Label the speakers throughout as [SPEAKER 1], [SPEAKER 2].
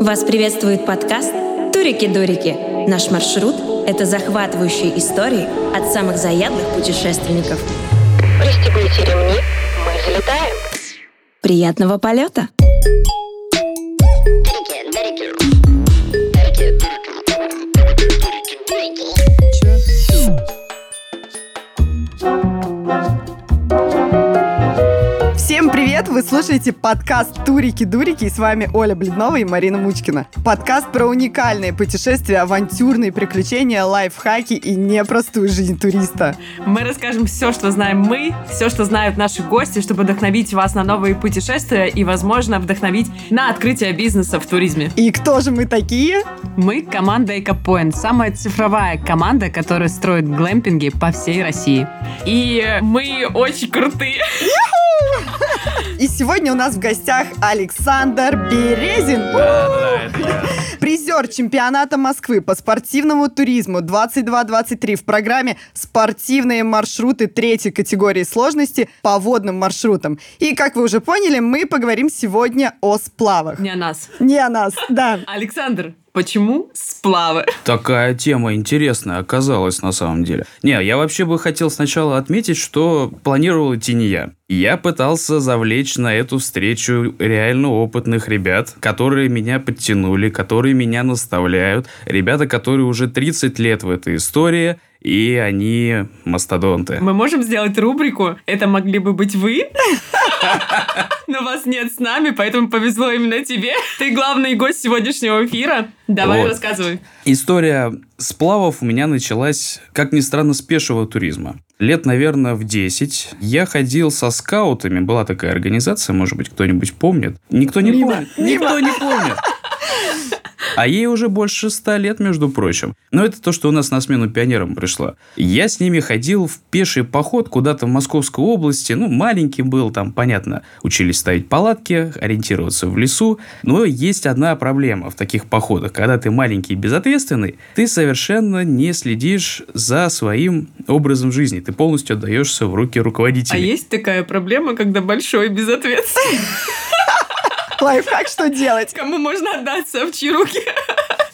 [SPEAKER 1] Вас приветствует подкаст «Турики-дурики». Наш маршрут – это захватывающие истории от самых заядлых путешественников.
[SPEAKER 2] Пристегните ремни, мы взлетаем.
[SPEAKER 1] Приятного полета!
[SPEAKER 3] Всем привет! Вы слушаете подкаст «Турики-дурики» и с вами Оля Бледнова и Марина Мучкина. Подкаст про уникальные путешествия, авантюрные приключения, лайфхаки и непростую жизнь туриста.
[SPEAKER 4] Мы расскажем все, что знаем мы, все, что знают наши гости, чтобы вдохновить вас на новые путешествия и, возможно, вдохновить на открытие бизнеса в туризме.
[SPEAKER 3] И кто же мы такие?
[SPEAKER 4] Мы — команда EcoPoint, самая цифровая команда, которая строит глэмпинги по всей России. И мы очень крутые.
[SPEAKER 3] И сегодня у нас в гостях Александр Березин. Призер чемпионата Москвы по спортивному туризму 22-23 в программе «Спортивные маршруты третьей категории сложности по водным маршрутам». И, как вы уже поняли, мы поговорим сегодня о сплавах.
[SPEAKER 4] Не о нас.
[SPEAKER 3] Не о нас, да.
[SPEAKER 4] Александр, почему сплавы?
[SPEAKER 5] Такая тема интересная оказалась на самом деле. Не, я вообще бы хотел сначала отметить, что планировал идти не я. Я пытался завлечь на эту встречу реально опытных ребят, которые меня подтянули, которые меня наставляют. Ребята, которые уже 30 лет в этой истории, и они мастодонты.
[SPEAKER 4] Мы можем сделать рубрику «Это могли бы быть вы?» Но вас нет с нами, поэтому повезло именно тебе. Ты главный гость сегодняшнего эфира. Давай
[SPEAKER 5] Вот.
[SPEAKER 4] рассказывай.
[SPEAKER 5] История сплавов у меня началась, как ни странно, с пешего туризма. Лет, наверное, в 10 я ходил со скаутами. Была такая организация, может быть, кто-нибудь помнит. Никто не
[SPEAKER 3] Мимо,
[SPEAKER 5] помнит.
[SPEAKER 3] мимо.
[SPEAKER 5] Никто не помнит. А ей уже больше ста лет, между прочим. Но это то, что у нас на смену пионерам пришло. Я с ними ходил в пеший поход куда-то в Московской области. Ну, маленький был, там, понятно, учились ставить палатки, ориентироваться в лесу. Но есть одна проблема в таких походах. Когда ты маленький и безответственный, ты совершенно не следишь за своим образом жизни. Ты полностью отдаешься в руки
[SPEAKER 4] А
[SPEAKER 5] руководителей.
[SPEAKER 4] есть такая проблема, когда большой безответственный?
[SPEAKER 3] Лайфхак, что делать?
[SPEAKER 4] Кому можно отдаться, в чьи руки?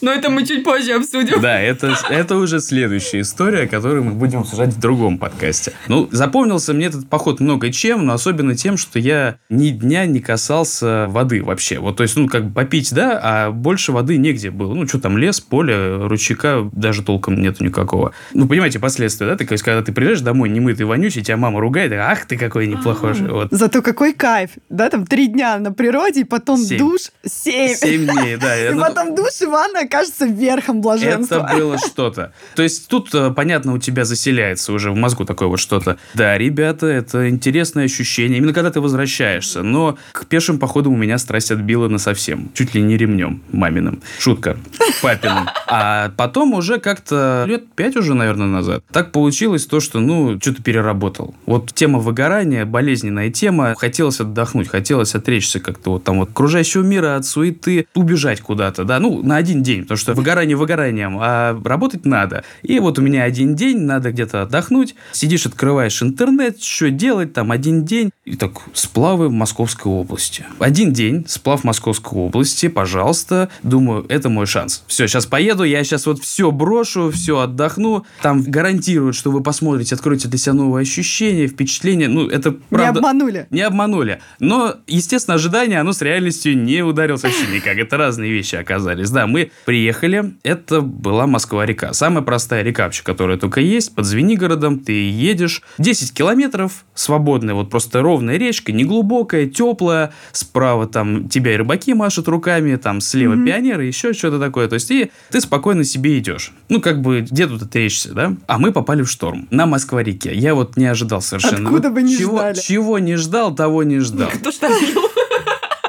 [SPEAKER 4] Но это мы чуть позже обсудим.
[SPEAKER 5] Да, это, это уже следующая история, которую мы будем обсуждать в другом подкасте. Ну, запомнился мне этот поход много чем, но особенно тем, что я ни дня не касался воды вообще. Вот, то есть, ну, как бы попить, да, а больше воды негде было. Ну, что там, лес, поле, ручейка даже толком нету никакого. Ну, понимаете, последствия, да? Есть, когда ты приезжаешь домой немытый, вонючий, тебя мама ругает, ах ты какой неплохой же. Вот.
[SPEAKER 3] Зато какой кайф, да, там три дня на природе, и потом
[SPEAKER 5] Семь.
[SPEAKER 3] душ, семь.
[SPEAKER 5] Семь дней, да.
[SPEAKER 3] И потом душ и ванна кажется верхом блаженства.
[SPEAKER 5] Это было что-то. То есть тут, э, понятно, у тебя заселяется уже в мозгу такое вот что-то. Да, ребята, это интересное ощущение, именно когда ты возвращаешься. Но к пешим походам у меня страсть отбила на совсем. Чуть ли не ремнем маминым. Шутка. Папиным. А потом уже как-то лет пять уже, наверное, назад. Так получилось то, что, ну, что-то переработал. Вот тема выгорания, болезненная тема. Хотелось отдохнуть, хотелось отречься как-то вот там вот окружающего мира, от суеты, убежать куда-то, да, ну, на один день, потому что выгорание выгоранием, а работать надо. И вот у меня один день, надо где-то отдохнуть, сидишь, открываешь интернет, что делать, там, один день, и так, сплавы в Московской области. Один день, сплав в Московской области, пожалуйста, думаю, это мой шанс. Все, сейчас поеду, я сейчас вот все брошу, все отдохну, там гарантируют, что вы посмотрите, откроете для себя новые ощущения, впечатления, ну, это
[SPEAKER 3] Не
[SPEAKER 5] правда...
[SPEAKER 3] обманули.
[SPEAKER 5] Не обманули. Но, естественно, ожидание, оно с реальностью не ударилось вообще никак. Это разные вещи оказались. Да, мы приехали, это была Москва-река. Самая простая река вообще, которая только есть, под Звенигородом. Ты едешь 10 километров, свободная, вот просто ровная речка, неглубокая, теплая. Справа там тебя и рыбаки машут руками, там слева пионеры, еще что-то такое. То есть, и ты спокойно себе идешь. Ну, как бы, где тут отречься, да? А мы попали в шторм на Москва-реке. Я вот не ожидал совершенно.
[SPEAKER 3] Откуда
[SPEAKER 5] Вот
[SPEAKER 3] вы не
[SPEAKER 5] чего,
[SPEAKER 3] ждали?
[SPEAKER 5] Чего не ждал, того не ждал.
[SPEAKER 4] Кто бил?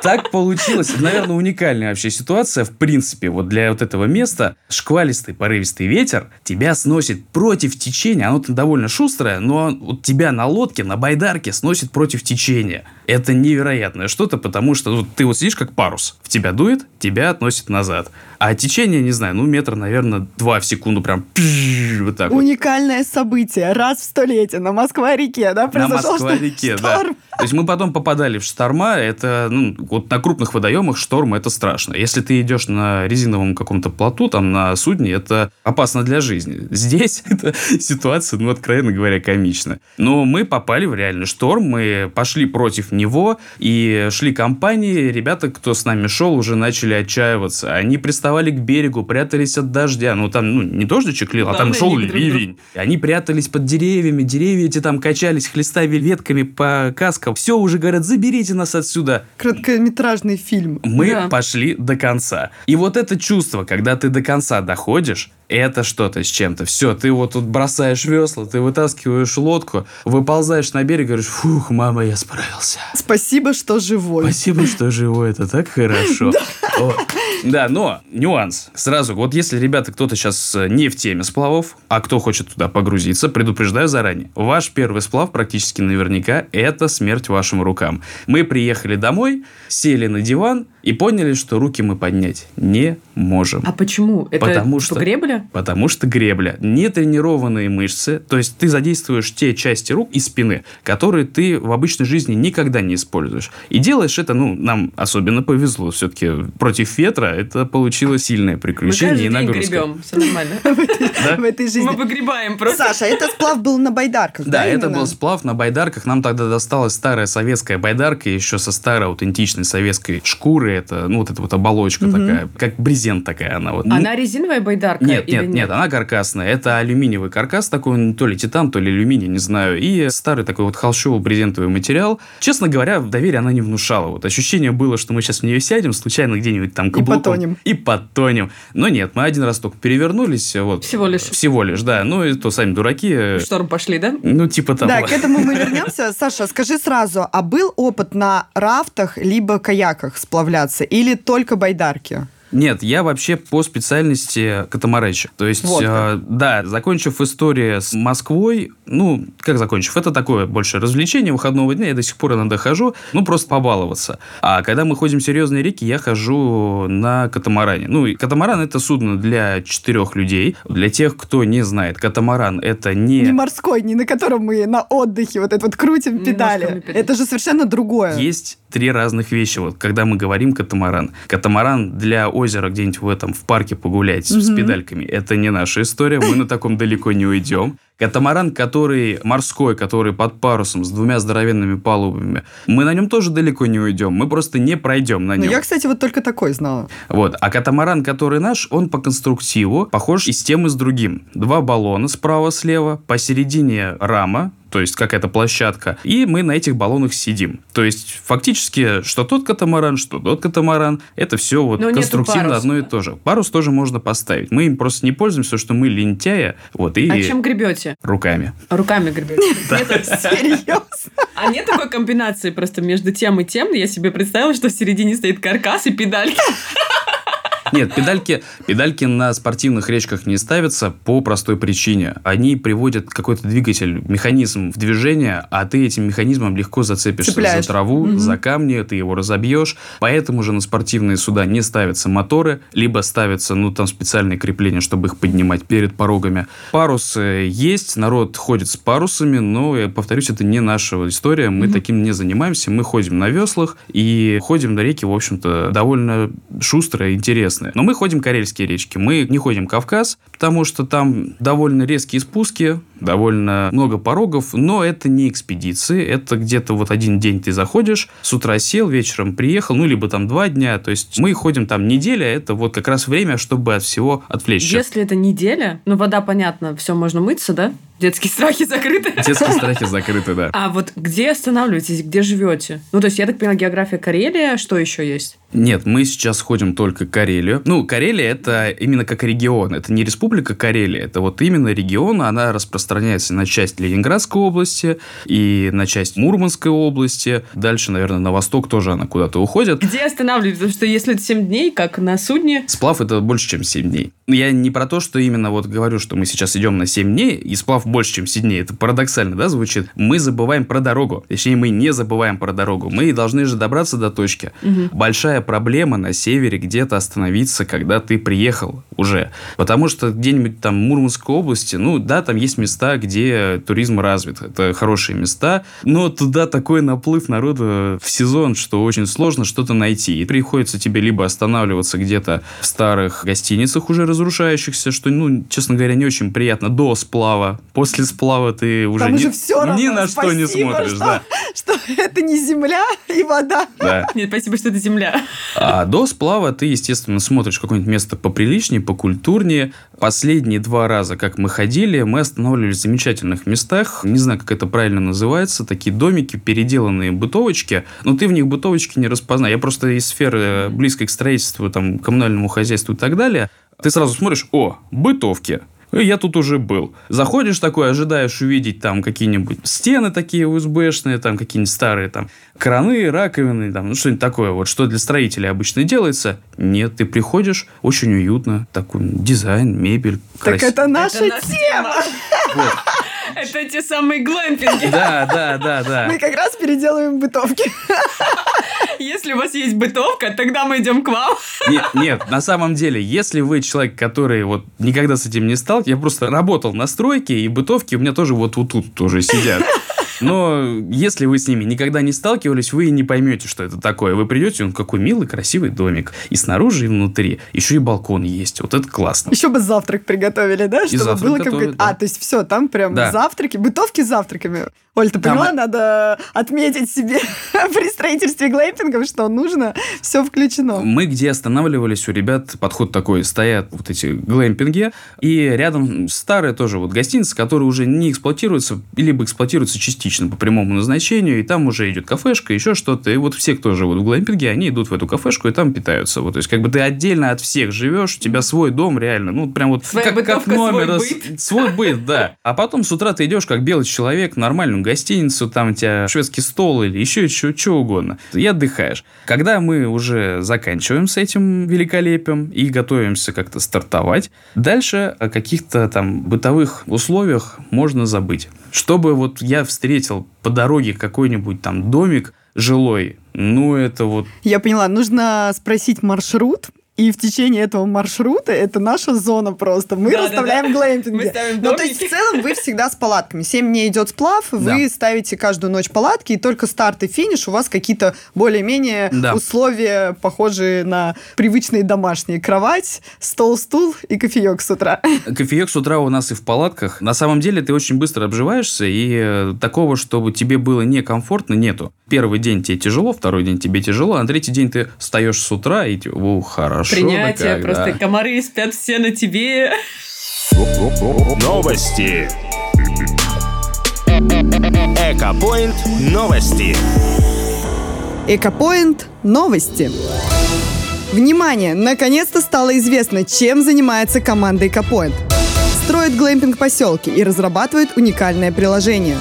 [SPEAKER 5] Так получилось. Это, наверное, уникальная вообще ситуация. В принципе, вот для вот этого места шквалистый, порывистый ветер тебя сносит против течения. Оно там довольно шустрое, но вот тебя на лодке, на байдарке сносит против течения. Это невероятное что-то, потому что ну, ты вот сидишь как парус. В тебя дует, тебя относит назад. А течение, не знаю, ну метр, наверное, два в секунду прям вот так вот.
[SPEAKER 3] Уникальное событие. Раз в столетие на Москва-реке, да,
[SPEAKER 5] На
[SPEAKER 3] произошел
[SPEAKER 5] Москва-реке, да.
[SPEAKER 3] шторм.
[SPEAKER 5] То есть мы потом попадали в шторма, это, ну, вот на крупных водоемах шторм это страшно. Если ты идешь на резиновом каком-то плоту, там, на судне, это опасно для жизни. Здесь эта ситуация, ну, откровенно говоря, комична. Но мы попали в реальный шторм, мы пошли против него, и шли компании, ребята, кто с нами шел, уже начали отчаиваться. Они приставали к берегу, прятались от дождя. Ну, там, ну, не дождичек лил, а там шел ливень. Они прятались под деревьями, деревья эти там качались, хлестали ветками по каскам. Все, уже говорят, заберите нас отсюда.
[SPEAKER 3] Короткометражный фильм.
[SPEAKER 5] Мы
[SPEAKER 4] Да.
[SPEAKER 5] пошли до конца. И вот это чувство, когда ты до конца доходишь, это что-то с чем-то. Все, ты вот тут бросаешь весла, ты вытаскиваешь лодку, выползаешь на берег, говоришь, фух, мама, я справился.
[SPEAKER 3] Спасибо, что живой.
[SPEAKER 5] Спасибо, что живой, это так хорошо. Да, но нюанс. Сразу, вот если, ребята, кто-то сейчас э, не в теме сплавов, а кто хочет туда погрузиться, предупреждаю заранее. Ваш первый сплав практически наверняка это смерть вашим рукам. Мы приехали домой, сели на диван и поняли, что руки мы поднять не можем.
[SPEAKER 4] А почему? Это
[SPEAKER 5] Потому
[SPEAKER 4] типа
[SPEAKER 5] что-
[SPEAKER 4] гребля?
[SPEAKER 5] Потому что гребля. Нетренированные мышцы, то есть ты задействуешь те части рук и спины, которые ты в обычной жизни никогда не используешь. И делаешь это, ну, нам особенно повезло. Все-таки против ветра это получилось сильное
[SPEAKER 4] Мы
[SPEAKER 5] приключение
[SPEAKER 4] каждый
[SPEAKER 5] и нагрузка.
[SPEAKER 4] гребем, все нормально.
[SPEAKER 3] В этой жизни.
[SPEAKER 4] Мы погребаем просто.
[SPEAKER 3] Саша, этот сплав был на байдарках, да?
[SPEAKER 5] Это был сплав на байдарках. Нам тогда досталась старая советская байдарка, еще со старой аутентичной советской шкуры. Это, ну, вот эта вот оболочка такая, как брезент такая она. Вот.
[SPEAKER 4] Она резиновая байдарка?
[SPEAKER 5] Нет,
[SPEAKER 4] или
[SPEAKER 5] нет, нет, она каркасная. Это алюминиевый каркас такой, то ли титан, то ли алюминий, не знаю. И старый такой вот холщово-брезентовый материал. Честно говоря, доверие она не внушала. Вот ощущение было, что мы сейчас в нее сядем, случайно где-нибудь там каблуком.
[SPEAKER 3] потонем.
[SPEAKER 5] И потонем. Но нет, мы один раз только перевернулись. Вот.
[SPEAKER 4] Всего лишь.
[SPEAKER 5] Всего лишь, да. Ну, и то сами дураки.
[SPEAKER 4] В шторм пошли, да?
[SPEAKER 5] Ну, типа того.
[SPEAKER 3] Да, к этому мы вернемся. Саша, скажи сразу, а был опыт на рафтах либо каяках сплавляться или только байдарки?
[SPEAKER 5] Нет, я вообще по специальности катамаречик. То есть,
[SPEAKER 3] Вот
[SPEAKER 5] э, да, закончив историю с Москвой, ну, как закончив, это такое больше развлечение выходного дня, я до сих пор иногда хожу, ну, просто побаловаться. А когда мы ходим в серьезные реки, я хожу на катамаране. Ну, и катамаран это судно для четырех людей. Для тех, кто не знает, катамаран это не...
[SPEAKER 3] Не морской, не на котором мы на отдыхе вот это вот крутим
[SPEAKER 4] Не
[SPEAKER 3] педали.
[SPEAKER 4] ножками педали.
[SPEAKER 3] Это же совершенно другое.
[SPEAKER 5] Есть три разных вещи, вот, когда мы говорим катамаран. Катамаран для озера где-нибудь в этом, в парке погулять с педальками, это не наша история, мы на таком далеко не уйдем. Катамаран, который морской, который под парусом с двумя здоровенными палубами, мы на нем тоже далеко не уйдем, мы просто не пройдем на
[SPEAKER 3] Ну,
[SPEAKER 5] нем.
[SPEAKER 3] я, кстати, вот только такой знала.
[SPEAKER 5] Вот. А катамаран, который наш, он по конструктиву похож и с тем, и с другим. Два баллона справа-слева, посередине рама, то есть какая-то площадка, и мы на этих баллонах сидим. То есть фактически, что тот катамаран, что тот катамаран, это все вот
[SPEAKER 4] Но
[SPEAKER 5] конструктивно одно и то же. Парус тоже можно поставить. Мы им просто не пользуемся, что мы лентяя, вот, и
[SPEAKER 4] А чем гребете?
[SPEAKER 5] Руками.
[SPEAKER 4] Руками гребете.
[SPEAKER 3] Серьезно?
[SPEAKER 4] А нет такой комбинации просто между тем и тем? Я себе представила, что в середине стоит каркас и педальки.
[SPEAKER 5] Нет, педальки, педальки на спортивных речках не ставятся по простой причине. Они приводят какой-то двигатель, механизм в движение, а ты этим механизмом легко зацепишься
[SPEAKER 3] Цепляешь.
[SPEAKER 5] за траву, за камни, ты его разобьешь. Поэтому же на спортивные суда не ставятся моторы, либо ставятся, ну, там специальные крепления, чтобы их поднимать перед порогами. Парусы есть, народ ходит с парусами, но, я повторюсь, это не наша история, мы таким не занимаемся, мы ходим на веслах и ходим на реки, в общем-то, довольно шустро и интересно. Но мы ходим карельские речки, мы не ходим Кавказ, потому что там довольно резкие спуски, довольно много порогов, но это не экспедиции, это где-то вот один день ты заходишь, с утра сел, вечером приехал, ну, либо там два дня, то есть мы ходим там неделя, это вот как раз время, чтобы от всего отвлечься.
[SPEAKER 4] Если это неделя, ну вода, понятно, все можно мыться, да? Детские страхи закрыты.
[SPEAKER 5] Детские страхи закрыты, да.
[SPEAKER 4] А вот где останавливаетесь, где живете? Ну, то есть, я так понимаю, география Карелия, что еще есть?
[SPEAKER 5] Нет, мы сейчас ходим только Карелию. Ну, Карелия это именно как регион. Это не республика Карелия, это вот именно регион. Она распространяется на часть Ленинградской области и на часть Мурманской области. Дальше, наверное, на восток тоже она куда-то уходит.
[SPEAKER 4] Где останавливаетесь? Потому что если это 7 дней, как на судне,
[SPEAKER 5] Сплав это больше, чем 7 дней. Я не про то, что именно вот говорю, что мы сейчас идем на 7 дней, и сплав больше, чем 7 дней. Это парадоксально, да, звучит? Мы забываем про дорогу. Точнее, мы не забываем про дорогу. Мы должны же добраться до точки. Большая проблема на севере где-то остановиться, когда ты приехал уже. Потому что где-нибудь там в Мурманской области, ну да, там есть места, где туризм развит. Это хорошие места. Но туда такой наплыв народа в сезон, что очень сложно что-то найти. И приходится тебе либо останавливаться где-то в старых гостиницах уже разрушающихся, что, ну, честно говоря, не очень приятно до сплава. После сплава ты уже,
[SPEAKER 3] Там
[SPEAKER 5] ни,
[SPEAKER 3] уже все равно.
[SPEAKER 5] ни на что не смотришь.
[SPEAKER 3] что,
[SPEAKER 5] Да.
[SPEAKER 3] что это не земля и вода.
[SPEAKER 5] Да.
[SPEAKER 4] Нет, спасибо, что это земля.
[SPEAKER 5] А до сплава ты, естественно, смотришь какое-нибудь место поприличнее, покультурнее. Последние два раза, как мы ходили, мы останавливались в замечательных местах. Не знаю, как это правильно называется. Такие домики, переделанные бытовочки. Но ты в них бытовочки не распознаешь. Я просто из сферы близкой к строительству, там, коммунальному хозяйству и так далее. Ты сразу смотришь, о, бытовки. И Я тут уже был. Заходишь такой, ожидаешь увидеть там какие-нибудь стены такие УСБшные, там какие-нибудь старые там краны, раковины, там, ну что-нибудь такое, вот что для строителей обычно делается. Нет, ты приходишь, очень уютно, такой дизайн, мебель,
[SPEAKER 3] Так
[SPEAKER 5] красиво.
[SPEAKER 3] это наша
[SPEAKER 4] Это наша
[SPEAKER 3] тема.
[SPEAKER 5] Вот.
[SPEAKER 4] Это те самые глэмпинги.
[SPEAKER 5] Да, да, да, да.
[SPEAKER 3] Мы как раз переделываем бытовки.
[SPEAKER 4] Если у вас есть бытовка, тогда мы идем к вам.
[SPEAKER 5] Нет, нет, на самом деле, если вы человек, который вот никогда с этим не стал, я просто работал на стройке, и бытовки у меня тоже вот, вот тут тоже сидят. Но если вы с ними никогда не сталкивались, вы и не поймете, что это такое. Вы придете, он какой милый, красивый домик. И снаружи, и внутри. Еще и балкон есть. Вот это классно.
[SPEAKER 3] Еще бы завтрак приготовили, да? Чтобы
[SPEAKER 5] завтрак
[SPEAKER 3] было как
[SPEAKER 5] готовят,
[SPEAKER 3] А,
[SPEAKER 5] да.
[SPEAKER 3] то есть все, там прям
[SPEAKER 5] Да.
[SPEAKER 3] завтраки, бытовки с завтраками. Оль, ты
[SPEAKER 5] Там-
[SPEAKER 3] поняла, надо отметить себе при строительстве глэмпингов, что нужно, все включено.
[SPEAKER 5] Мы где останавливались, у ребят подход такой, стоят вот эти глэмпинги, и рядом старая тоже вот гостиница, которая уже не эксплуатируется, либо эксплуатируется частично по прямому назначению, и там уже идет кафешка, еще что-то, и вот все, кто живут в глэмпинге, они идут в эту кафешку и там питаются. Вот, то есть, как бы ты отдельно от всех живешь, у тебя свой дом реально, ну, прям вот
[SPEAKER 4] Своя
[SPEAKER 5] как, как
[SPEAKER 4] бытовка, свой
[SPEAKER 5] номер,
[SPEAKER 4] быт.
[SPEAKER 5] с- свой быт, да. А потом с утра ты идешь как белый человек в нормальную гостиницу, там у тебя шведский стол или еще еще что угодно. И отдыхаешь. Когда мы уже заканчиваем с этим великолепием и готовимся как-то стартовать, дальше о каких-то там бытовых условиях можно забыть. Чтобы вот я встретил по дороге какой-нибудь там домик жилой, ну это вот
[SPEAKER 3] Я поняла, нужно спросить маршрут, и в течение этого маршрута это наша зона просто. Мы
[SPEAKER 4] Да-да-да.
[SPEAKER 3] расставляем глэмпинги.
[SPEAKER 4] Мы ставим
[SPEAKER 3] ну, то есть, в целом, вы всегда с палатками. Семь дней идет сплав, вы
[SPEAKER 5] Да.
[SPEAKER 3] ставите каждую ночь палатки, и только старт и финиш у вас какие-то более-менее
[SPEAKER 5] Да.
[SPEAKER 3] условия, похожие на привычные домашние. Кровать, стол, стул и кофеек с утра.
[SPEAKER 5] Кофеек с утра у нас и в палатках. На самом деле ты очень быстро обживаешься, и э, такого, чтобы тебе было некомфортно, нету. Первый день тебе тяжело, второй день тебе тяжело, а на третий день ты встаешь с утра и о, хорошо. Да
[SPEAKER 4] Принятие,
[SPEAKER 5] как,
[SPEAKER 4] просто
[SPEAKER 5] да».
[SPEAKER 4] комары спят все на тебе.
[SPEAKER 6] Новости. Экопоинт новости.
[SPEAKER 3] Экопоинт. Новости. Внимание! Наконец-то стало известно, чем занимается команда Экопоинт. Строит глэмпинг поселки и разрабатывает уникальное приложение.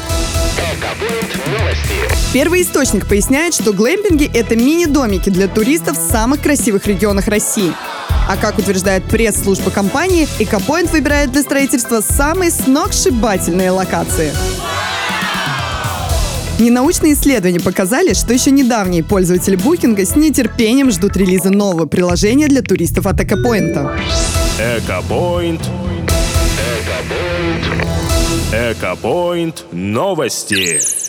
[SPEAKER 3] Первый источник поясняет, что глэмпинги – это мини-домики для туристов в самых красивых регионах России. А как утверждает пресс-служба компании, Экопоинт выбирает для строительства самые сногсшибательные локации. Ненаучные исследования показали, что еще недавние пользователи букинга с нетерпением ждут релиза нового приложения для туристов от Экопоинта.
[SPEAKER 6] Экопоинт. Экопоинт. Экопоинт новости.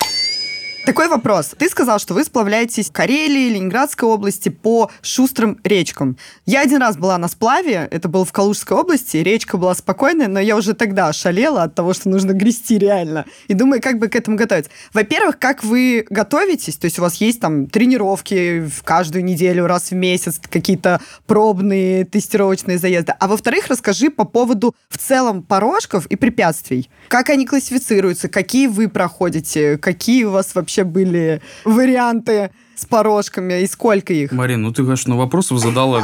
[SPEAKER 3] Такой вопрос. Ты сказал, что вы сплавляетесь в Карелии, Ленинградской области по шустрым речкам. Я один раз была на сплаве, это было в Калужской области, речка была спокойная, но я уже тогда шалела от того, что нужно грести реально. И думаю, как бы к этому готовиться. Во-первых, как вы готовитесь? То есть у вас есть там тренировки в каждую неделю, раз в месяц, какие-то пробные тестировочные заезды. А во-вторых, расскажи по поводу в целом порожков и препятствий. Как они классифицируются, какие вы проходите, какие у вас вообще были варианты с порожками и сколько их?
[SPEAKER 5] Марин, ну ты, конечно, вопросов задала.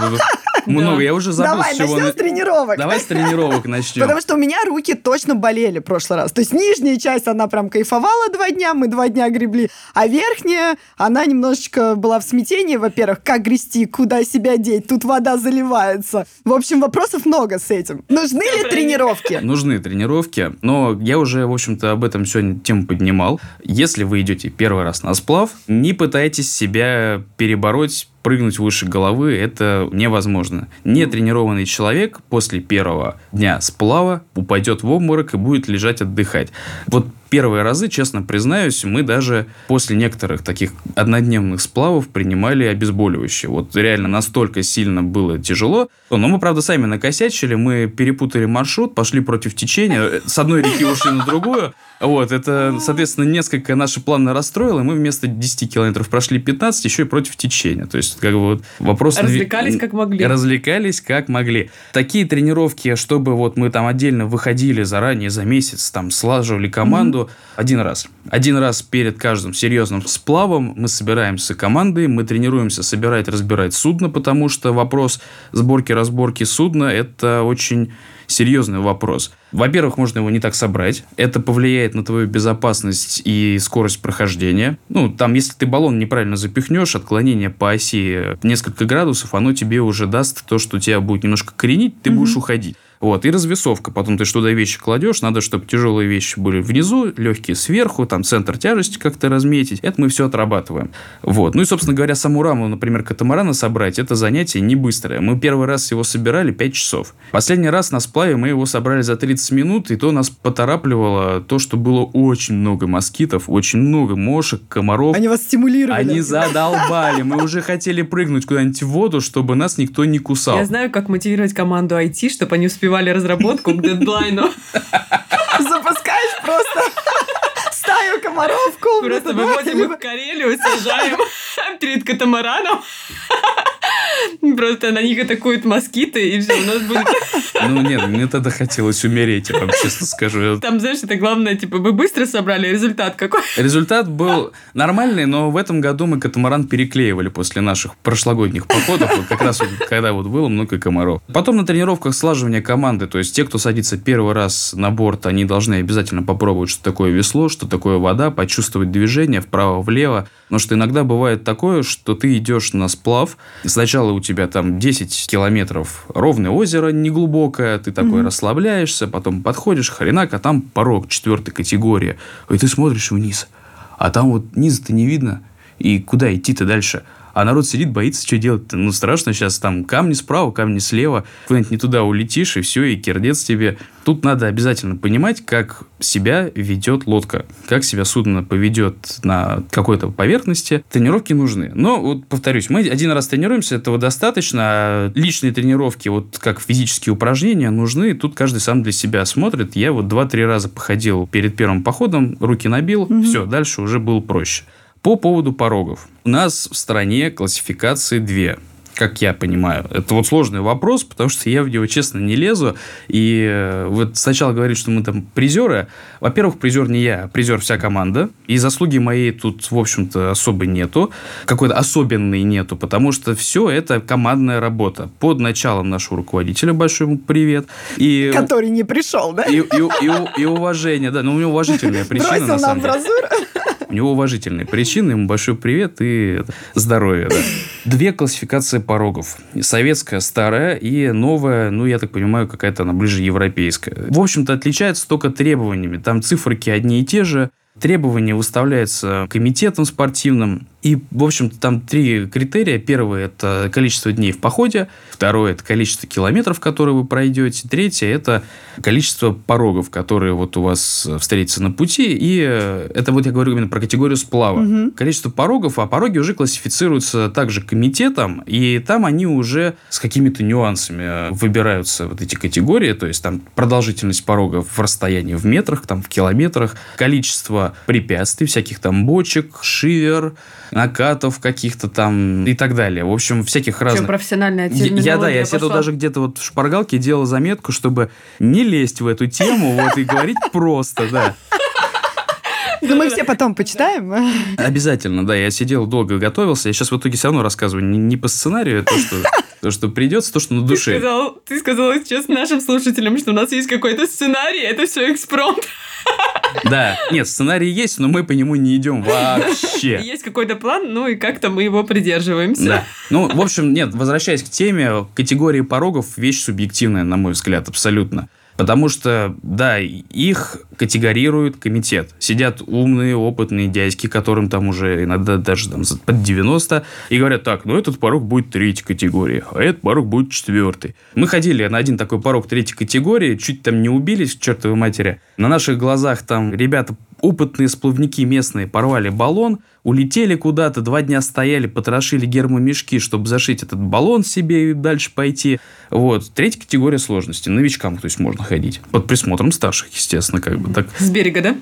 [SPEAKER 5] Много, я уже забыл,
[SPEAKER 3] Давай, начнем
[SPEAKER 5] на-
[SPEAKER 3] с тренировок.
[SPEAKER 5] Давай с тренировок начнем.
[SPEAKER 3] Потому что у меня руки точно болели в прошлый раз. То есть нижняя часть, она прям кайфовала два дня, мы два дня гребли. А верхняя, она немножечко была в смятении, во-первых, как грести, куда себя деть, тут вода заливается. В общем, вопросов много с этим. Нужны ли тренировки?
[SPEAKER 5] Нужны тренировки, но я уже, в общем-то, об этом сегодня тему поднимал. Если вы идете первый раз на сплав, не пытайтесь себя перебороть, прыгнуть выше головы, это невозможно. Нетренированный человек после первого дня сплава упадет в обморок и будет лежать отдыхать. Вот первые разы, честно признаюсь, мы даже после некоторых таких однодневных сплавов принимали обезболивающие. Вот реально настолько сильно было тяжело. Но мы, правда, сами накосячили, мы перепутали маршрут, пошли против течения, с одной реки ушли на другую. Вот, это, соответственно, несколько наши планы расстроило, и мы вместо 10 километров прошли 15, еще и против течения. То есть, как бы вот вопрос...
[SPEAKER 4] Развлекались как могли.
[SPEAKER 5] Развлекались как могли. Такие тренировки, чтобы вот мы там отдельно выходили заранее за месяц, там слаживали команду один раз. Один раз перед каждым серьезным сплавом мы собираемся командой, мы тренируемся собирать, разбирать судно, потому что вопрос сборки-разборки судна – это очень серьезный вопрос. Во-первых, можно его не так собрать. Это повлияет на твою безопасность и скорость прохождения. Ну, там, если ты баллон неправильно запихнешь, отклонение по оси несколько градусов, оно тебе уже даст то, что тебя будет немножко коренить, ты будешь уходить. Вот, и развесовка. Потом ты что туда вещи кладешь, надо, чтобы тяжелые вещи были внизу, легкие сверху, там центр тяжести как-то разметить. Это мы все отрабатываем. Вот. Ну и, собственно говоря, саму раму, например, катамарана собрать, это занятие не быстрое. Мы первый раз его собирали 5 часов. Последний раз на сплаве мы его собрали за 30 минут, и то нас поторапливало то, что было очень много москитов, очень много мошек, комаров.
[SPEAKER 3] Они вас стимулировали.
[SPEAKER 5] Они задолбали. Мы уже хотели прыгнуть куда-нибудь в воду, чтобы нас никто не кусал.
[SPEAKER 4] Я знаю, как мотивировать команду IT, чтобы они успевали разработку к дедлайну.
[SPEAKER 3] Запускаешь просто стаю комаров в комнату.
[SPEAKER 4] Просто выводим их в Карелию, сажаем перед катамараном. Просто на них атакуют москиты, и все, у нас будет...
[SPEAKER 5] Ну нет, мне тогда хотелось умереть, я вам честно скажу.
[SPEAKER 4] Там, знаешь, это главное, типа, вы быстро собрали, результат какой?
[SPEAKER 5] Результат был нормальный, но в этом году мы катамаран переклеивали после наших прошлогодних походов, вот как раз вот, когда вот было много комаров. Потом на тренировках слаживания команды, то есть те, кто садится первый раз на борт, они должны обязательно попробовать, что такое весло, что такое вода, почувствовать движение вправо-влево. Потому что иногда бывает такое, что ты идешь на сплав, сначала у тебя там 10 километров ровное озеро, неглубокое, ты такой расслабляешься, потом подходишь, хренак, а там порог четвертой категории. И ты смотришь вниз, а там вот низа-то не видно, и куда идти-то дальше? А народ сидит, боится, что делать-то. Ну, страшно сейчас, там камни справа, камни слева, куда-нибудь не туда улетишь, и все, и кирдец тебе. Тут надо обязательно понимать, как себя ведет лодка, как себя судно поведет на какой-то поверхности. Тренировки нужны. Но, вот повторюсь, мы один раз тренируемся, этого достаточно. А личные тренировки, вот как физические упражнения, нужны. Тут каждый сам для себя смотрит. Я вот два-три раза походил перед первым походом, руки набил, все, дальше уже было проще. По поводу порогов. У нас в стране классификации две как я понимаю. Это вот сложный вопрос, потому что я в него, честно, не лезу. И э, вот сначала говорит, что мы там призеры. Во-первых, призер не я, а призер вся команда. И заслуги моей тут, в общем-то, особо нету. Какой-то особенной нету, потому что все это командная работа. Под началом нашего руководителя, большой ему привет. И...
[SPEAKER 3] Который не пришел, да?
[SPEAKER 5] И, и, и, и уважение, да, но у него уважительная причина, на
[SPEAKER 3] Бросил
[SPEAKER 5] самом
[SPEAKER 3] нам
[SPEAKER 5] деле.
[SPEAKER 3] бразур.
[SPEAKER 5] У него уважительные причины, ему большой привет и здоровья. Да. Две классификации порогов. Советская старая и новая, ну, я так понимаю, какая-то она ближе европейская. В общем-то, отличается только требованиями. Там циферки одни и те же. Требования выставляются комитетом спортивным. И, в общем-то, там три критерия. Первый – это количество дней в походе. Второе – это количество километров, которые вы пройдете. Третье – это количество порогов, которые вот у вас встретятся на пути. И э, это вот я говорю именно про категорию сплава. Количество порогов, а пороги уже классифицируются также комитетом. И там они уже с какими-то нюансами э, выбираются вот эти категории. То есть там продолжительность порогов в расстоянии в метрах, там в километрах. Количество препятствий, всяких там бочек, шивер, накатов каких-то там и так далее. В общем, всяких
[SPEAKER 4] Что,
[SPEAKER 5] разных...
[SPEAKER 4] профессиональная
[SPEAKER 5] Я, я, да,
[SPEAKER 4] терминология
[SPEAKER 5] я себе даже где-то вот в шпаргалке делал заметку, чтобы не лезть в эту тему, вот, и говорить просто, да.
[SPEAKER 3] Да мы все потом почитаем.
[SPEAKER 5] Обязательно, да, я сидел долго готовился, я сейчас в итоге все равно рассказываю не, не по сценарию, а то, что То, что придется, то, что на
[SPEAKER 4] Ты
[SPEAKER 5] душе.
[SPEAKER 4] сказал, ты сказал сейчас нашим слушателям, что у нас есть какой-то сценарий, это все экспромт.
[SPEAKER 5] Да, нет, сценарий есть, но мы по нему не идем вообще.
[SPEAKER 4] Есть какой-то план, ну и как-то мы его придерживаемся.
[SPEAKER 5] Да. Ну, в общем, нет, возвращаясь к теме, категории порогов вещь субъективная, на мой взгляд, абсолютно. Потому что, да, их категорирует комитет. Сидят умные, опытные дядьки, которым там уже иногда даже там под 90, и говорят, так, ну этот порог будет третьей категории, а этот порог будет четвертый. Мы ходили на один такой порог третьей категории, чуть там не убились, к чертовой матери. На наших глазах там ребята опытные сплавники местные порвали баллон, улетели куда-то, два дня стояли, потрошили гермомешки, чтобы зашить этот баллон себе и дальше пойти. Вот. Третья категория сложности. Новичкам, то есть, можно ходить. Под присмотром старших, естественно, как бы так.
[SPEAKER 4] С берега, да?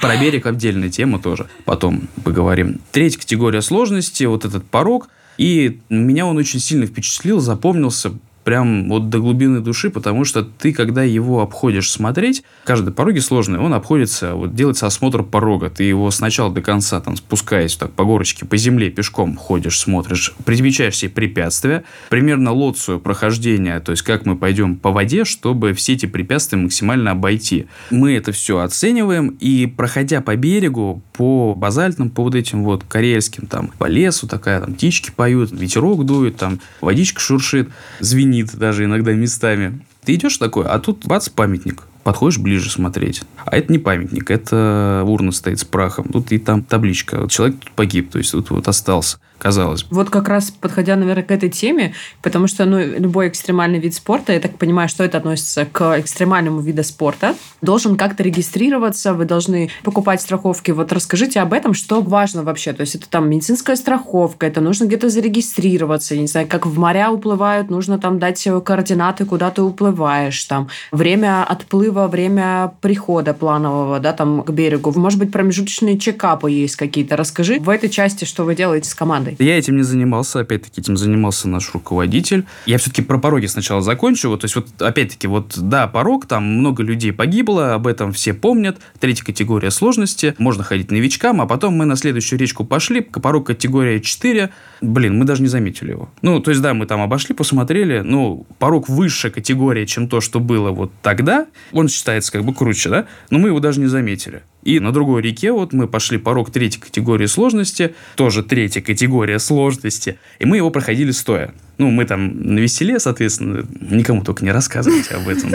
[SPEAKER 5] Про берег отдельная тема тоже. Потом поговорим. Третья категория сложности, вот этот порог. И меня он очень сильно впечатлил, запомнился прям вот до глубины души, потому что ты, когда его обходишь смотреть, каждый пороги сложный, он обходится, вот делается осмотр порога. Ты его сначала до конца, там, спускаясь так по горочке, по земле, пешком ходишь, смотришь, предвечаешь себе препятствия, примерно лоцию прохождения, то есть как мы пойдем по воде, чтобы все эти препятствия максимально обойти. Мы это все оцениваем, и проходя по берегу, по базальтным, по вот этим вот карельским, там, по лесу такая, там, птички поют, ветерок дует, там, водичка шуршит, звенит даже иногда местами. Ты идешь такой, а тут бац, памятник. Подходишь ближе смотреть. А это не памятник, это урна стоит с прахом. Тут и там табличка. Вот человек тут погиб, то есть тут вот остался, казалось.
[SPEAKER 4] Вот как раз подходя, наверное, к этой теме, потому что ну, любой экстремальный вид спорта, я так понимаю, что это относится к экстремальному виду спорта, должен как-то регистрироваться, вы должны покупать страховки. Вот расскажите об этом, что важно вообще. То есть это там медицинская страховка, это нужно где-то зарегистрироваться, я не знаю, как в моря уплывают, нужно там дать координаты, куда ты уплываешь, там время отплыва, время прихода планового, да, там к берегу. Может быть, промежуточные чекапы есть какие-то. Расскажи в этой части, что вы делаете с командой.
[SPEAKER 5] Я этим не занимался, опять-таки, этим занимался наш руководитель. Я все-таки про пороги сначала закончу. Вот, то есть, вот, опять-таки, вот, да, порог, там много людей погибло, об этом все помнят. Третья категория сложности. Можно ходить новичкам, а потом мы на следующую речку пошли, порог категория 4. Блин, мы даже не заметили его. Ну, то есть, да, мы там обошли, посмотрели. Ну, порог высшая категория, чем то, что было вот тогда. Он считается как бы круче, да? Но мы его даже не заметили. И на другой реке вот мы пошли порог третьей категории сложности, тоже третья категория сложности, и мы его проходили стоя. Ну, мы там на веселе, соответственно, никому только не рассказывайте об этом.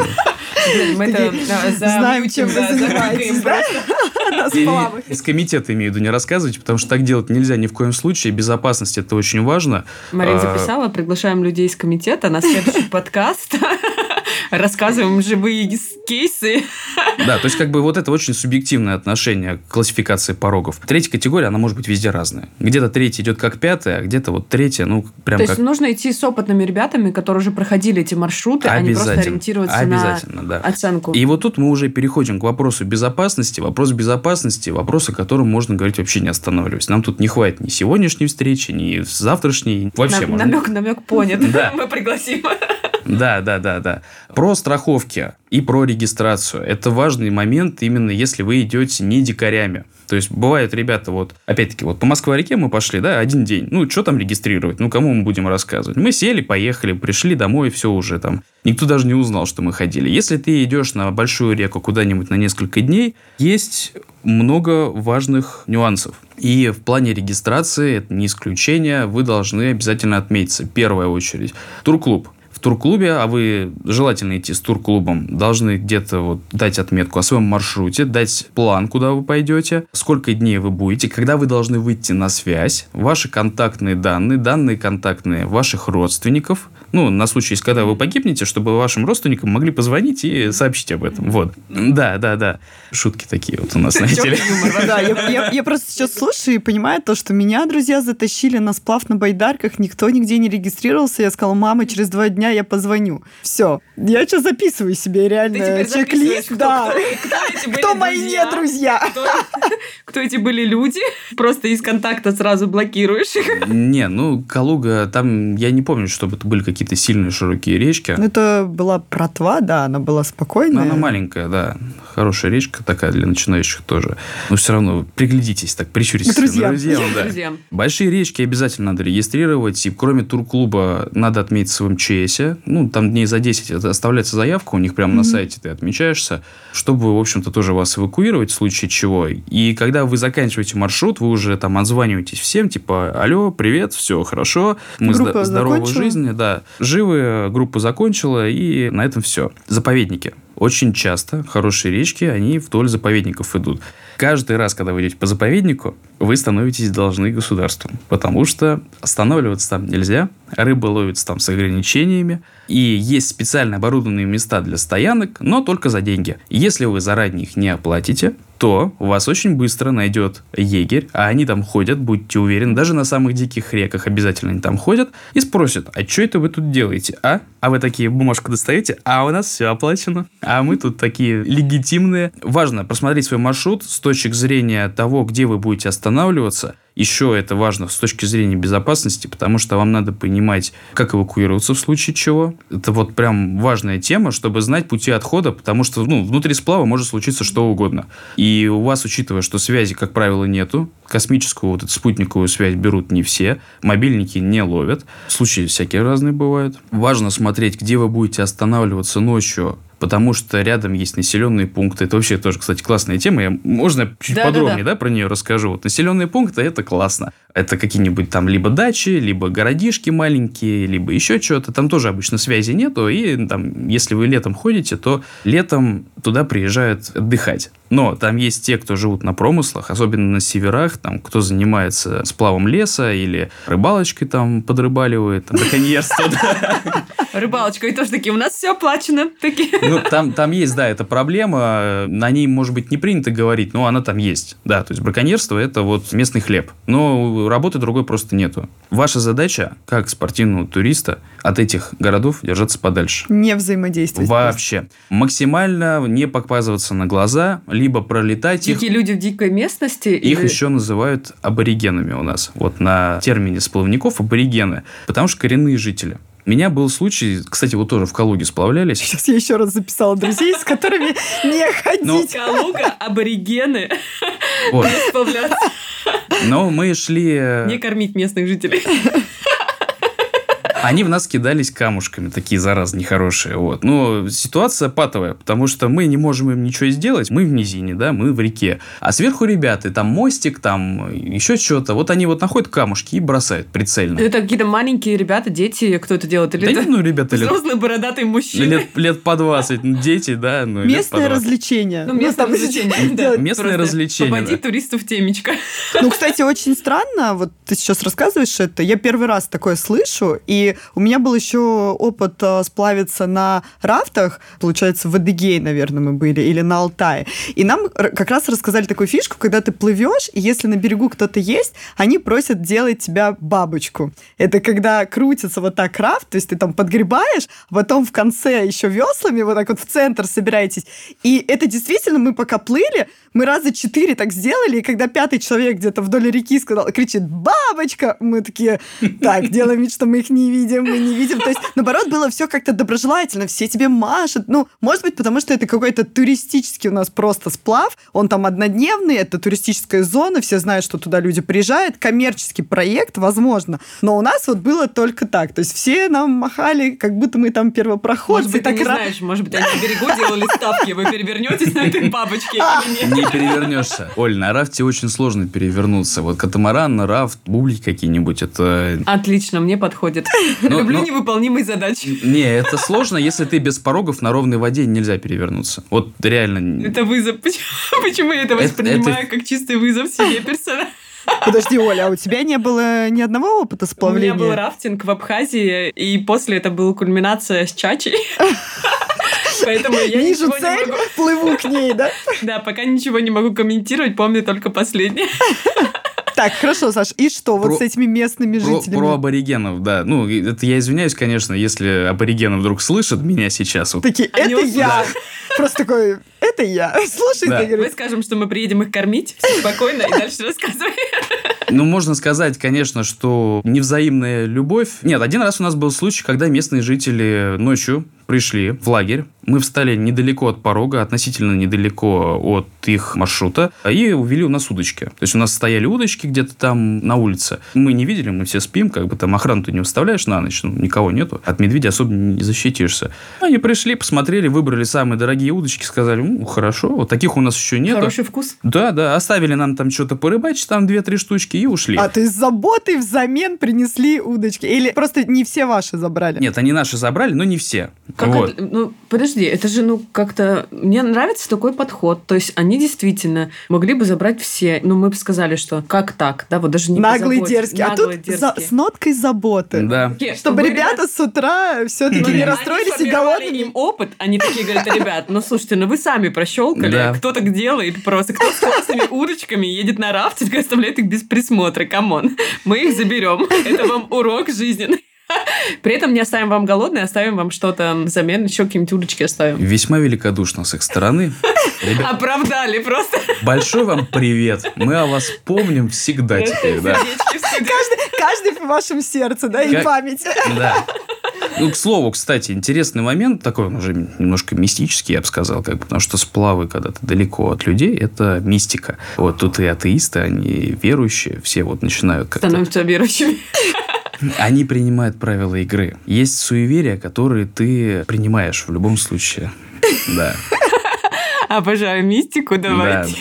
[SPEAKER 4] Мы это,
[SPEAKER 3] Знаем, чем вы занимаетесь.
[SPEAKER 5] Из комитета имею в виду не рассказывать, потому что так делать нельзя ни в коем случае. Безопасность это очень важно.
[SPEAKER 4] Марин
[SPEAKER 5] А,
[SPEAKER 4] записала, приглашаем людей из комитета на следующий подкаст. Рассказываем живые кейсы.
[SPEAKER 5] Да, то есть как бы вот это очень субъективное отношение к классификации порогов. Третья категория, она может быть везде разная. Где-то третья идет как пятая, а где-то вот третья, ну, прям
[SPEAKER 4] То
[SPEAKER 5] как...
[SPEAKER 4] есть нужно идти с опытными ребятами, которые уже проходили эти маршруты, а не просто ориентироваться
[SPEAKER 5] Обязательно,
[SPEAKER 4] на
[SPEAKER 5] да.
[SPEAKER 4] оценку.
[SPEAKER 5] И вот тут мы уже переходим к вопросу безопасности. Вопрос безопасности, вопрос, о котором можно говорить вообще не останавливаясь. Нам тут не хватит ни сегодняшней встречи, ни завтрашней. Вообще можно.
[SPEAKER 4] намек, намек понят.
[SPEAKER 5] Да.
[SPEAKER 4] Мы пригласим.
[SPEAKER 5] Да, да, да, да. Про страховки и про регистрацию. Это важный момент, именно если вы идете не дикарями. То есть, бывают ребята, вот, опять-таки, вот по Москва-реке мы пошли, да, один день. Ну, что там регистрировать? Ну, кому мы будем рассказывать? Мы сели, поехали, пришли домой, все уже там. Никто даже не узнал, что мы ходили. Если ты идешь на большую реку куда-нибудь на несколько дней, есть много важных нюансов. И в плане регистрации, это не исключение, вы должны обязательно отметиться. Первая очередь. Турклуб. Турклубе, а вы желательно идти с турклубом, должны где-то вот дать отметку о своем маршруте, дать план, куда вы пойдете, сколько дней вы будете, когда вы должны выйти на связь, ваши контактные данные, данные контактные ваших родственников, ну, на случай, если когда вы погибнете, чтобы вашим родственникам могли позвонить и сообщить об этом. Вот. Да, да, да. Шутки такие вот у нас, знаете ли.
[SPEAKER 3] Да, я, просто сейчас слушаю и понимаю то, что меня друзья затащили на сплав на байдарках, никто нигде не регистрировался. Я сказала, мама, через два дня я позвоню. Все. Я сейчас записываю себе реально чек-лист.
[SPEAKER 4] кто-
[SPEAKER 3] Да.
[SPEAKER 4] кто-
[SPEAKER 3] мои
[SPEAKER 4] друзья?
[SPEAKER 3] не друзья?
[SPEAKER 4] Кто, эти были люди? Просто из контакта сразу блокируешь их.
[SPEAKER 5] Не, ну, Калуга, там, я не помню, чтобы это были какие-то какие-то сильные широкие речки.
[SPEAKER 3] Ну, это была протва, да, она была
[SPEAKER 5] Ну,
[SPEAKER 3] спокойная.
[SPEAKER 5] она маленькая, да. Хорошая речка такая для начинающих тоже. Но все равно приглядитесь, так прищуритесь.
[SPEAKER 3] К друзьям.
[SPEAKER 5] Друзьям, да.
[SPEAKER 4] Друзьям.
[SPEAKER 5] Большие речки обязательно надо регистрировать. И кроме турклуба надо отметить в МЧСе. Ну, там дней за 10 это оставляется заявка у них прямо на сайте, ты отмечаешься, чтобы, в общем-то, тоже вас эвакуировать в случае чего. И когда вы заканчиваете маршрут, вы уже там отзваниваетесь всем, типа, алло, привет, все хорошо, мы
[SPEAKER 3] Группа закончила?»
[SPEAKER 5] жизни, да. Живы, группа закончила, и на этом все. Заповедники. Очень часто хорошие речки, они вдоль заповедников идут. Каждый раз, когда вы идете по заповеднику, вы становитесь должны государству. Потому что останавливаться там нельзя, рыба ловится там с ограничениями, и есть специально оборудованные места для стоянок, но только за деньги. Если вы заранее их не оплатите, то вас очень быстро найдет егерь, а они там ходят, будьте уверены, даже на самых диких реках обязательно они там ходят, и спросят, а что это вы тут делаете, а? А вы такие бумажку достаете, а у нас все оплачено, а мы тут такие легитимные. Важно просмотреть свой маршрут с точки зрения того, где вы будете останавливаться, еще это важно с точки зрения безопасности, потому что вам надо понимать, как эвакуироваться в случае чего. Это вот прям важная тема, чтобы знать пути отхода, потому что ну, внутри сплава может случиться что угодно. И у вас, учитывая, что связи, как правило, нету, космическую вот эту спутниковую связь берут не все, мобильники не ловят, случаи всякие разные бывают. Важно смотреть, где вы будете останавливаться ночью, потому что рядом есть населенные пункты. Это вообще тоже, кстати, классная тема. Я, можно чуть
[SPEAKER 4] Да-да-да.
[SPEAKER 5] подробнее да, про нее расскажу. Вот населенные пункты это классно. Это какие-нибудь там либо дачи, либо городишки маленькие, либо еще что-то. Там тоже обычно связи нету. И там, если вы летом ходите, то летом туда приезжают отдыхать. Но там есть те, кто живут на промыслах, особенно на северах, там, кто занимается сплавом леса или рыбалочкой там подрыбаливает, там, браконьерство. да.
[SPEAKER 4] Рыбалочка, и тоже такие, у нас все оплачено. Такие.
[SPEAKER 5] Ну, там, там есть, да, эта проблема. На ней, может быть, не принято говорить, но она там есть. Да, то есть браконьерство – это вот местный хлеб. Но работы другой просто нету. Ваша задача, как спортивного туриста, от этих городов держаться подальше.
[SPEAKER 3] Не взаимодействовать.
[SPEAKER 5] Вообще. Максимально не показываться на глаза, либо пролетать их.
[SPEAKER 4] Дикие люди в дикой местности.
[SPEAKER 5] Их
[SPEAKER 4] или-
[SPEAKER 5] еще называют аборигенами у нас. Вот на термине сплавников аборигены. Потому что коренные жители. У меня был случай, кстати, вот тоже в Калуге сплавлялись.
[SPEAKER 3] Сейчас я еще раз записала друзей, с которыми не ходить.
[SPEAKER 4] Калуга, аборигены.
[SPEAKER 5] Вот. Но мы шли... э,
[SPEAKER 4] не кормить местных жителей.
[SPEAKER 5] Они в нас кидались камушками, такие заразы нехорошие. Вот. Но ситуация патовая, потому что мы не можем им ничего сделать. Мы в низине, да, мы в реке. А сверху ребята, там мостик, там еще что-то. Вот они вот находят камушки и бросают прицельно.
[SPEAKER 4] Это какие-то маленькие ребята, дети, кто это делает? Или
[SPEAKER 5] Да
[SPEAKER 4] это
[SPEAKER 5] не, ну, ребята, лет,
[SPEAKER 4] взрослый бородатый мужчина?
[SPEAKER 5] лет, лет по 20. ну, Дети, да, ну,
[SPEAKER 3] Местное
[SPEAKER 5] 20.
[SPEAKER 3] развлечение.
[SPEAKER 4] Ну, местное
[SPEAKER 3] там
[SPEAKER 4] развлечение. да.
[SPEAKER 5] Местное развлечение,
[SPEAKER 4] Попади
[SPEAKER 5] да.
[SPEAKER 4] туристу в темечко.
[SPEAKER 3] Ну, кстати, очень странно, вот ты сейчас рассказываешь это, я первый раз такое слышу, и у меня был еще опыт э, сплавиться на рафтах, получается, в Адыгее, наверное, мы были, или на Алтае, и нам как раз рассказали такую фишку, когда ты плывешь, и если на берегу кто-то есть, они просят делать тебя бабочку. Это когда крутится вот так рафт, то есть ты там подгребаешь, а потом в конце еще веслами вот так вот в центр собираетесь, и это действительно, мы пока плыли, мы раза четыре так сделали, и когда пятый человек где-то вдоль реки сказал, кричит «бабочка», мы такие, так, делаем вид, что мы их не видим, мы не видим. То есть, наоборот, было все как-то доброжелательно, все тебе машут. Ну, может быть, потому что это какой-то туристический у нас просто сплав, он там однодневный, это туристическая зона, все знают, что туда люди приезжают, коммерческий проект, возможно. Но у нас вот было только так. То есть все нам махали, как будто мы там первопроходцы.
[SPEAKER 4] Может быть, ты
[SPEAKER 3] так
[SPEAKER 4] не
[SPEAKER 3] ра-
[SPEAKER 4] знаешь, может быть, они на берегу делали ставки, вы перевернетесь на этой бабочке или нет?
[SPEAKER 5] Не перевернешься. Оль, на рафте очень сложно перевернуться. Вот катамаран, рафт, бублики какие-нибудь, это...
[SPEAKER 4] Отлично, мне подходит.
[SPEAKER 5] Ну,
[SPEAKER 4] Люблю
[SPEAKER 5] ну-
[SPEAKER 4] невыполнимые задачи.
[SPEAKER 5] Не, это сложно, если ты без порогов на ровной воде нельзя перевернуться. Вот реально.
[SPEAKER 4] Это вызов. Почему, почему я
[SPEAKER 5] это
[SPEAKER 4] воспринимаю
[SPEAKER 5] это-
[SPEAKER 4] как чистый вызов себе персонально?
[SPEAKER 3] Подожди, Оля, а у тебя не было ни одного опыта
[SPEAKER 4] У
[SPEAKER 3] сплавления?
[SPEAKER 4] меня был рафтинг в Абхазии, и после это была кульминация с чачей. Поэтому я
[SPEAKER 3] Вижу
[SPEAKER 4] ничего не
[SPEAKER 3] цель,
[SPEAKER 4] могу...
[SPEAKER 3] плыву к ней, да?
[SPEAKER 4] Да, пока ничего не могу комментировать, помню только последнее.
[SPEAKER 3] Так, хорошо, Саш, и что вот
[SPEAKER 5] Про-
[SPEAKER 3] с этими местными
[SPEAKER 5] Про,
[SPEAKER 3] жителями?
[SPEAKER 5] про аборигенов, да. Ну, это я извиняюсь, конечно, если аборигены вдруг слышат меня сейчас. Вот.
[SPEAKER 3] Такие, это я. Просто такой, это я. Слушай,
[SPEAKER 5] Да.
[SPEAKER 3] ты
[SPEAKER 4] Мы скажем, что мы приедем их кормить, все спокойно, и дальше рассказывай.
[SPEAKER 5] Ну, можно сказать, конечно, что невзаимная любовь. Нет, один раз у нас был случай, когда местные жители ночью пришли в лагерь. Мы встали недалеко от порога, относительно недалеко от их маршрута, и увели у нас удочки. То есть у нас стояли удочки где-то там на улице. Мы не видели, мы все спим, как бы там охрану ты не выставляешь на ночь, ну, никого нету. От медведя особо не защитишься. Они пришли, посмотрели, выбрали самые дорогие удочки, сказали, ну, хорошо, вот таких у нас еще нет.
[SPEAKER 4] Хороший вкус.
[SPEAKER 5] Да, да, оставили нам там что-то порыбачить, там две-три штучки и ушли.
[SPEAKER 3] А, то есть заботой взамен принесли удочки? Или просто не все ваши забрали?
[SPEAKER 5] Нет, они наши забрали, но не все.
[SPEAKER 4] Как
[SPEAKER 5] вот.
[SPEAKER 4] это- ну, подожди, это же, ну, как-то... Мне нравится такой подход. То есть они действительно могли бы забрать все. Ну, мы бы сказали, что как так, да, вот даже не
[SPEAKER 3] Наглый, дерзкий. А тут за-
[SPEAKER 4] дерзкий.
[SPEAKER 3] с ноткой заботы.
[SPEAKER 5] Да.
[SPEAKER 3] Чтобы
[SPEAKER 4] Вы,
[SPEAKER 3] ребята с утра все-таки
[SPEAKER 4] Ну,
[SPEAKER 3] не
[SPEAKER 4] они
[SPEAKER 3] расстроились и голодными.
[SPEAKER 4] им опыт, они такие говорят, ребят, ну слушайте, ну вы сами прощелкали,
[SPEAKER 5] Да.
[SPEAKER 4] кто так делает просто, кто с классными удочками едет на рафтинг и оставляет их без присмотра, come on, мы их заберем, это вам урок жизненный. При этом не оставим вам голодные, оставим вам что-то взамен, еще какие-нибудь удочки оставим.
[SPEAKER 5] Весьма великодушно с их стороны. Ребят,
[SPEAKER 4] Оправдали просто.
[SPEAKER 5] большой вам привет. Мы о вас помним всегда теперь, да.
[SPEAKER 4] Студии.
[SPEAKER 3] Каждый в вашем сердце, да, и
[SPEAKER 5] Как-
[SPEAKER 3] память.
[SPEAKER 5] Да. Ну, к слову, кстати, интересный момент, такой он уже немножко мистический, я бы сказал, как бы, потому что сплавы, когда ты далеко от людей, это мистика. Вот тут и атеисты, они верующие, все вот начинают как-то...
[SPEAKER 4] Становимся верующими.
[SPEAKER 5] Они принимают правила игры. Есть суеверия, которые ты принимаешь в любом случае. Да.
[SPEAKER 4] Обожаю мистику, давайте.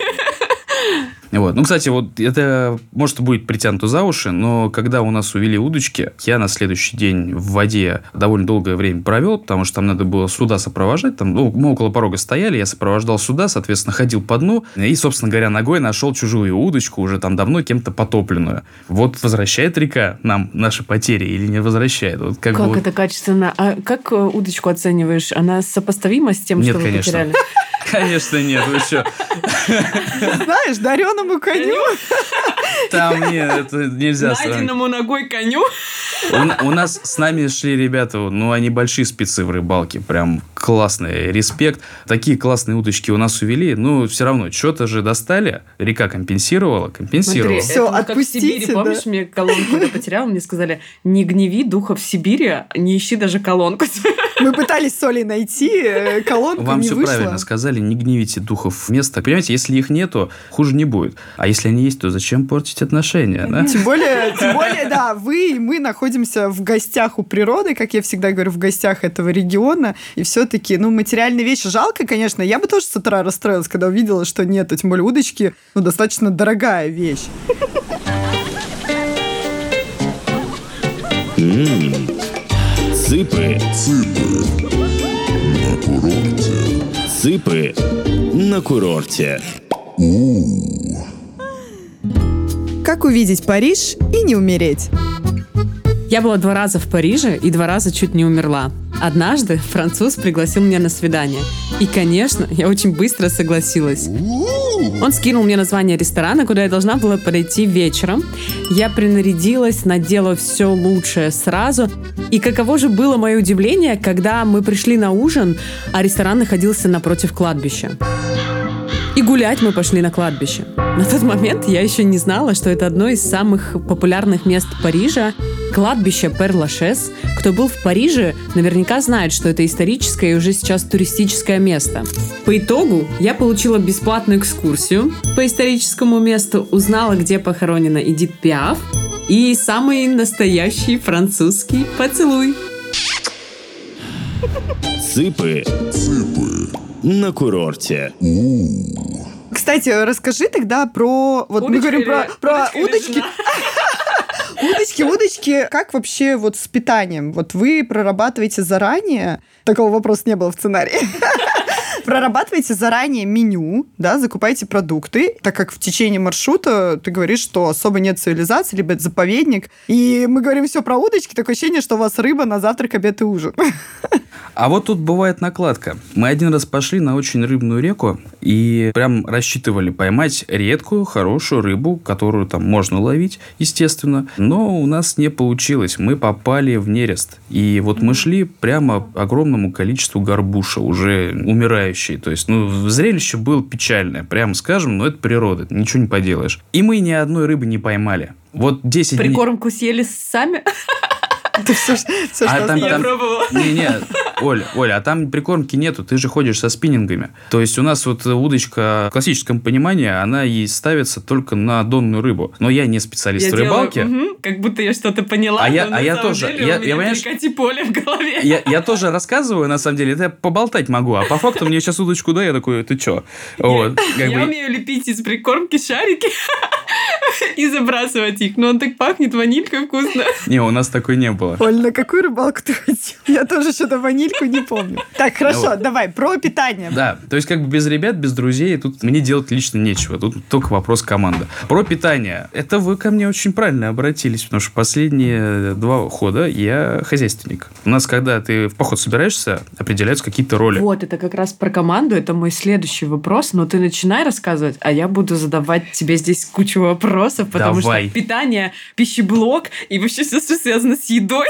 [SPEAKER 5] Вот. Ну, кстати, вот это, может, будет притянуто за уши, но когда у нас увели удочки, я на следующий день в воде довольно долгое время провел, потому что там надо было суда сопровождать. Там, ну, мы около порога стояли, я сопровождал суда, соответственно, ходил по дну и, собственно говоря, ногой нашел чужую удочку, уже там давно кем-то потопленную. Вот возвращает река нам наши потери или не возвращает? Вот как, бы
[SPEAKER 4] Как
[SPEAKER 5] вот-
[SPEAKER 4] это качественно? А как э, удочку оцениваешь? Она сопоставима с тем,
[SPEAKER 5] Нет,
[SPEAKER 4] что вы
[SPEAKER 5] конечно.
[SPEAKER 4] потеряли?
[SPEAKER 5] Конечно, нет, вы что?
[SPEAKER 3] Знаешь, дареному коню.
[SPEAKER 5] Там нет, это нельзя.
[SPEAKER 4] Найденному ногой коню?
[SPEAKER 5] У, у нас с нами шли ребята, ну, они большие спецы в рыбалке, прям классные, респект. Такие классные удочки у нас увели, ну, все равно, что-то же достали, река компенсировала, компенсировала.
[SPEAKER 3] Всё,
[SPEAKER 4] это вот как в
[SPEAKER 3] отпустите,
[SPEAKER 4] Сибири,
[SPEAKER 3] да.
[SPEAKER 4] помнишь, мне колонку потерял, мне сказали, не гневи духа в Сибири, не ищи даже колонку.
[SPEAKER 3] Мы пытались с Олей найти, э, колонку
[SPEAKER 5] Вам
[SPEAKER 3] не
[SPEAKER 5] все
[SPEAKER 3] вышло.
[SPEAKER 5] правильно сказали, не гневите духов места. Понимаете, если их нету, хуже не будет. А если они есть, то зачем портить отношения, да?
[SPEAKER 3] Тем более, тем более, да, вы и мы находимся в гостях у природы, как я всегда говорю, в гостях этого региона. И все-таки, ну, материальные вещи жалко, конечно. Я бы тоже с утра расстроилась, когда увидела, что нет, тем более удочки, ну, достаточно дорогая вещь.
[SPEAKER 6] Цыпы. Цыпы на курорте.
[SPEAKER 3] Как увидеть Париж и не умереть?
[SPEAKER 4] Я была два раза в Париже и два раза чуть не умерла. Однажды француз пригласил меня на свидание. И, конечно, я очень быстро согласилась. Он скинул мне название ресторана, куда я должна была подойти вечером. Я принарядилась, надела все лучшее сразу. И каково же было мое удивление, когда мы пришли на ужин, а ресторан находился напротив кладбища. И гулять мы пошли на кладбище. На тот момент я еще не знала, что это одно из самых популярных мест Парижа – кладбище Пер-Лашес. Кто был в Париже, наверняка знает, что это историческое и уже сейчас туристическое место. По итогу я получила бесплатную экскурсию по историческому месту, узнала, где похоронена Эдит Пиаф и самый настоящий французский поцелуй.
[SPEAKER 6] Цыпы. На курорте.
[SPEAKER 3] Кстати, расскажи тогда про... Вот мы
[SPEAKER 4] Удочка
[SPEAKER 3] говорим про, про удочки. Удочки, удочки. Как вообще вот с питанием? Вот вы прорабатываете заранее? Такого вопроса не было в сценарии. Прорабатываете заранее меню, да, закупаете продукты, так как в течение маршрута ты говоришь, что особо нет цивилизации, либо это заповедник. И мы говорим все про удочки, такое ощущение, что у вас рыба на завтрак, обед и ужин.
[SPEAKER 5] А вот тут бывает накладка. Мы один раз пошли на очень рыбную реку и прям рассчитывали поймать редкую, хорошую рыбу, которую там можно ловить, естественно. Но у нас не получилось. Мы попали в нерест. И вот мы шли прямо огромному количеству горбуша, уже умирающей. То есть, ну, зрелище было печальное, прямо скажем, но это природа, ничего не поделаешь. И мы ни одной рыбы не поймали. Вот 10 дней...
[SPEAKER 4] Прикормку съели сами?
[SPEAKER 3] Ты все, все,
[SPEAKER 5] А
[SPEAKER 3] что
[SPEAKER 5] там, там-
[SPEAKER 4] пробовала.
[SPEAKER 5] Не-не, Оля, Оля, а там прикормки нету, ты же ходишь со спиннингами. То есть у нас вот удочка в классическом понимании, она и ставится только на донную рыбу. Но я не специалист
[SPEAKER 4] Я
[SPEAKER 5] в
[SPEAKER 4] делаю,
[SPEAKER 5] рыбалке.
[SPEAKER 4] мгм, как будто я что-то поняла,
[SPEAKER 5] А я-
[SPEAKER 4] но
[SPEAKER 5] а
[SPEAKER 4] на
[SPEAKER 5] я
[SPEAKER 4] самом
[SPEAKER 5] тоже.
[SPEAKER 4] деле
[SPEAKER 5] Я-
[SPEAKER 4] у меня
[SPEAKER 5] я, понимаешь,
[SPEAKER 4] поле в голове.
[SPEAKER 5] Я, я тоже рассказываю, на самом деле, это я поболтать могу, а по факту мне сейчас удочку дай, я такой, ты чё? Вот, как
[SPEAKER 4] Я
[SPEAKER 5] бы-
[SPEAKER 4] умею лепить из прикормки шарики и забрасывать их. Но он так пахнет ванилькой вкусно.
[SPEAKER 5] Не, у нас такой не было.
[SPEAKER 3] Оль, на какую рыбалку ты ходил? Я тоже что-то ванильку не помню. Так, хорошо,
[SPEAKER 5] Ну
[SPEAKER 3] давай, про питание.
[SPEAKER 5] Да, то есть как бы без ребят, без друзей тут мне делать лично нечего. Тут только вопрос команда. Про питание. Это вы ко мне очень правильно обратились, потому что последние два хода я хозяйственник. У нас, когда ты в поход собираешься, определяются какие-то роли.
[SPEAKER 4] Вот, это как раз про команду, это мой следующий вопрос. Но ты начинай рассказывать, а я буду задавать тебе здесь кучу вопросов, потому
[SPEAKER 5] Давай.
[SPEAKER 4] что питание, пищеблок и вообще все, что связано с едой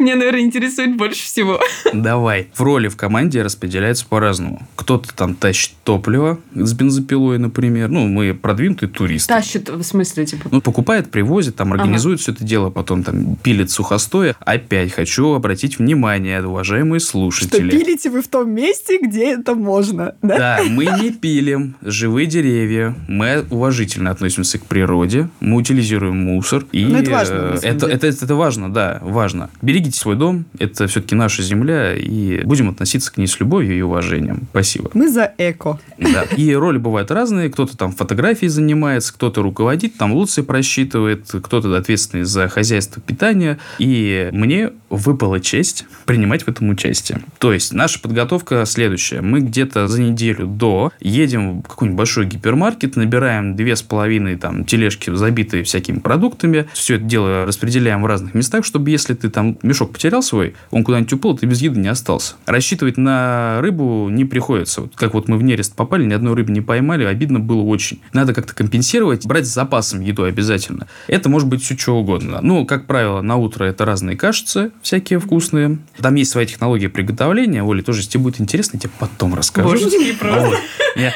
[SPEAKER 4] меня, наверное, интересует больше всего.
[SPEAKER 5] Давай. В роли в команде распределяются по-разному. Кто-то там тащит топливо с бензопилой, например. Ну, мы продвинутые туристы.
[SPEAKER 4] Тащит, в смысле, типа...
[SPEAKER 5] Ну, покупает, привозит, там, организует все это дело, потом там пилит сухостоя. Опять хочу обратить внимание, уважаемые
[SPEAKER 3] Что
[SPEAKER 5] слушатели.
[SPEAKER 3] пилите вы в том месте, где это можно, да?
[SPEAKER 5] Да, мы не пилим живые деревья, мы уважительно относимся к природе, мы утилизируем мусор. И
[SPEAKER 3] Ну, это важно,
[SPEAKER 5] э,
[SPEAKER 3] на самом
[SPEAKER 5] это,
[SPEAKER 3] деле.
[SPEAKER 5] это, это важно, да, важно. Берегите свой дом, это все-таки наша земля, и будем относиться к ней с любовью и уважением. Спасибо.
[SPEAKER 3] Мы за эко.
[SPEAKER 5] Да. И роли бывают разные. Кто-то там фотографией занимается, кто-то руководит, там луции просчитывает, кто-то ответственный за хозяйство питания. И мне выпала честь принимать в этом участие. То есть наша подготовка следующая. Мы где-то за неделю до едем в какой-нибудь большой гипермаркет, набираем две с половиной там тележки, забитые всякими продуктами. Все это дело распределяем в разных местах, чтобы если ты там мешок потерял свой, он куда-нибудь упал, ты без еды не остался. Рассчитывать на рыбу не приходится. Вот как вот мы в нерест попали, ни одной рыбы не поймали, обидно было очень. Надо как-то компенсировать, брать с запасом еду обязательно. Это может быть все что угодно. Ну, как правило, на утро это разные кашицы, всякие вкусные. Там есть своя технология приготовления. Оля, тоже, если тебе будет интересно, я тебе потом расскажу.
[SPEAKER 4] Божечки, просто.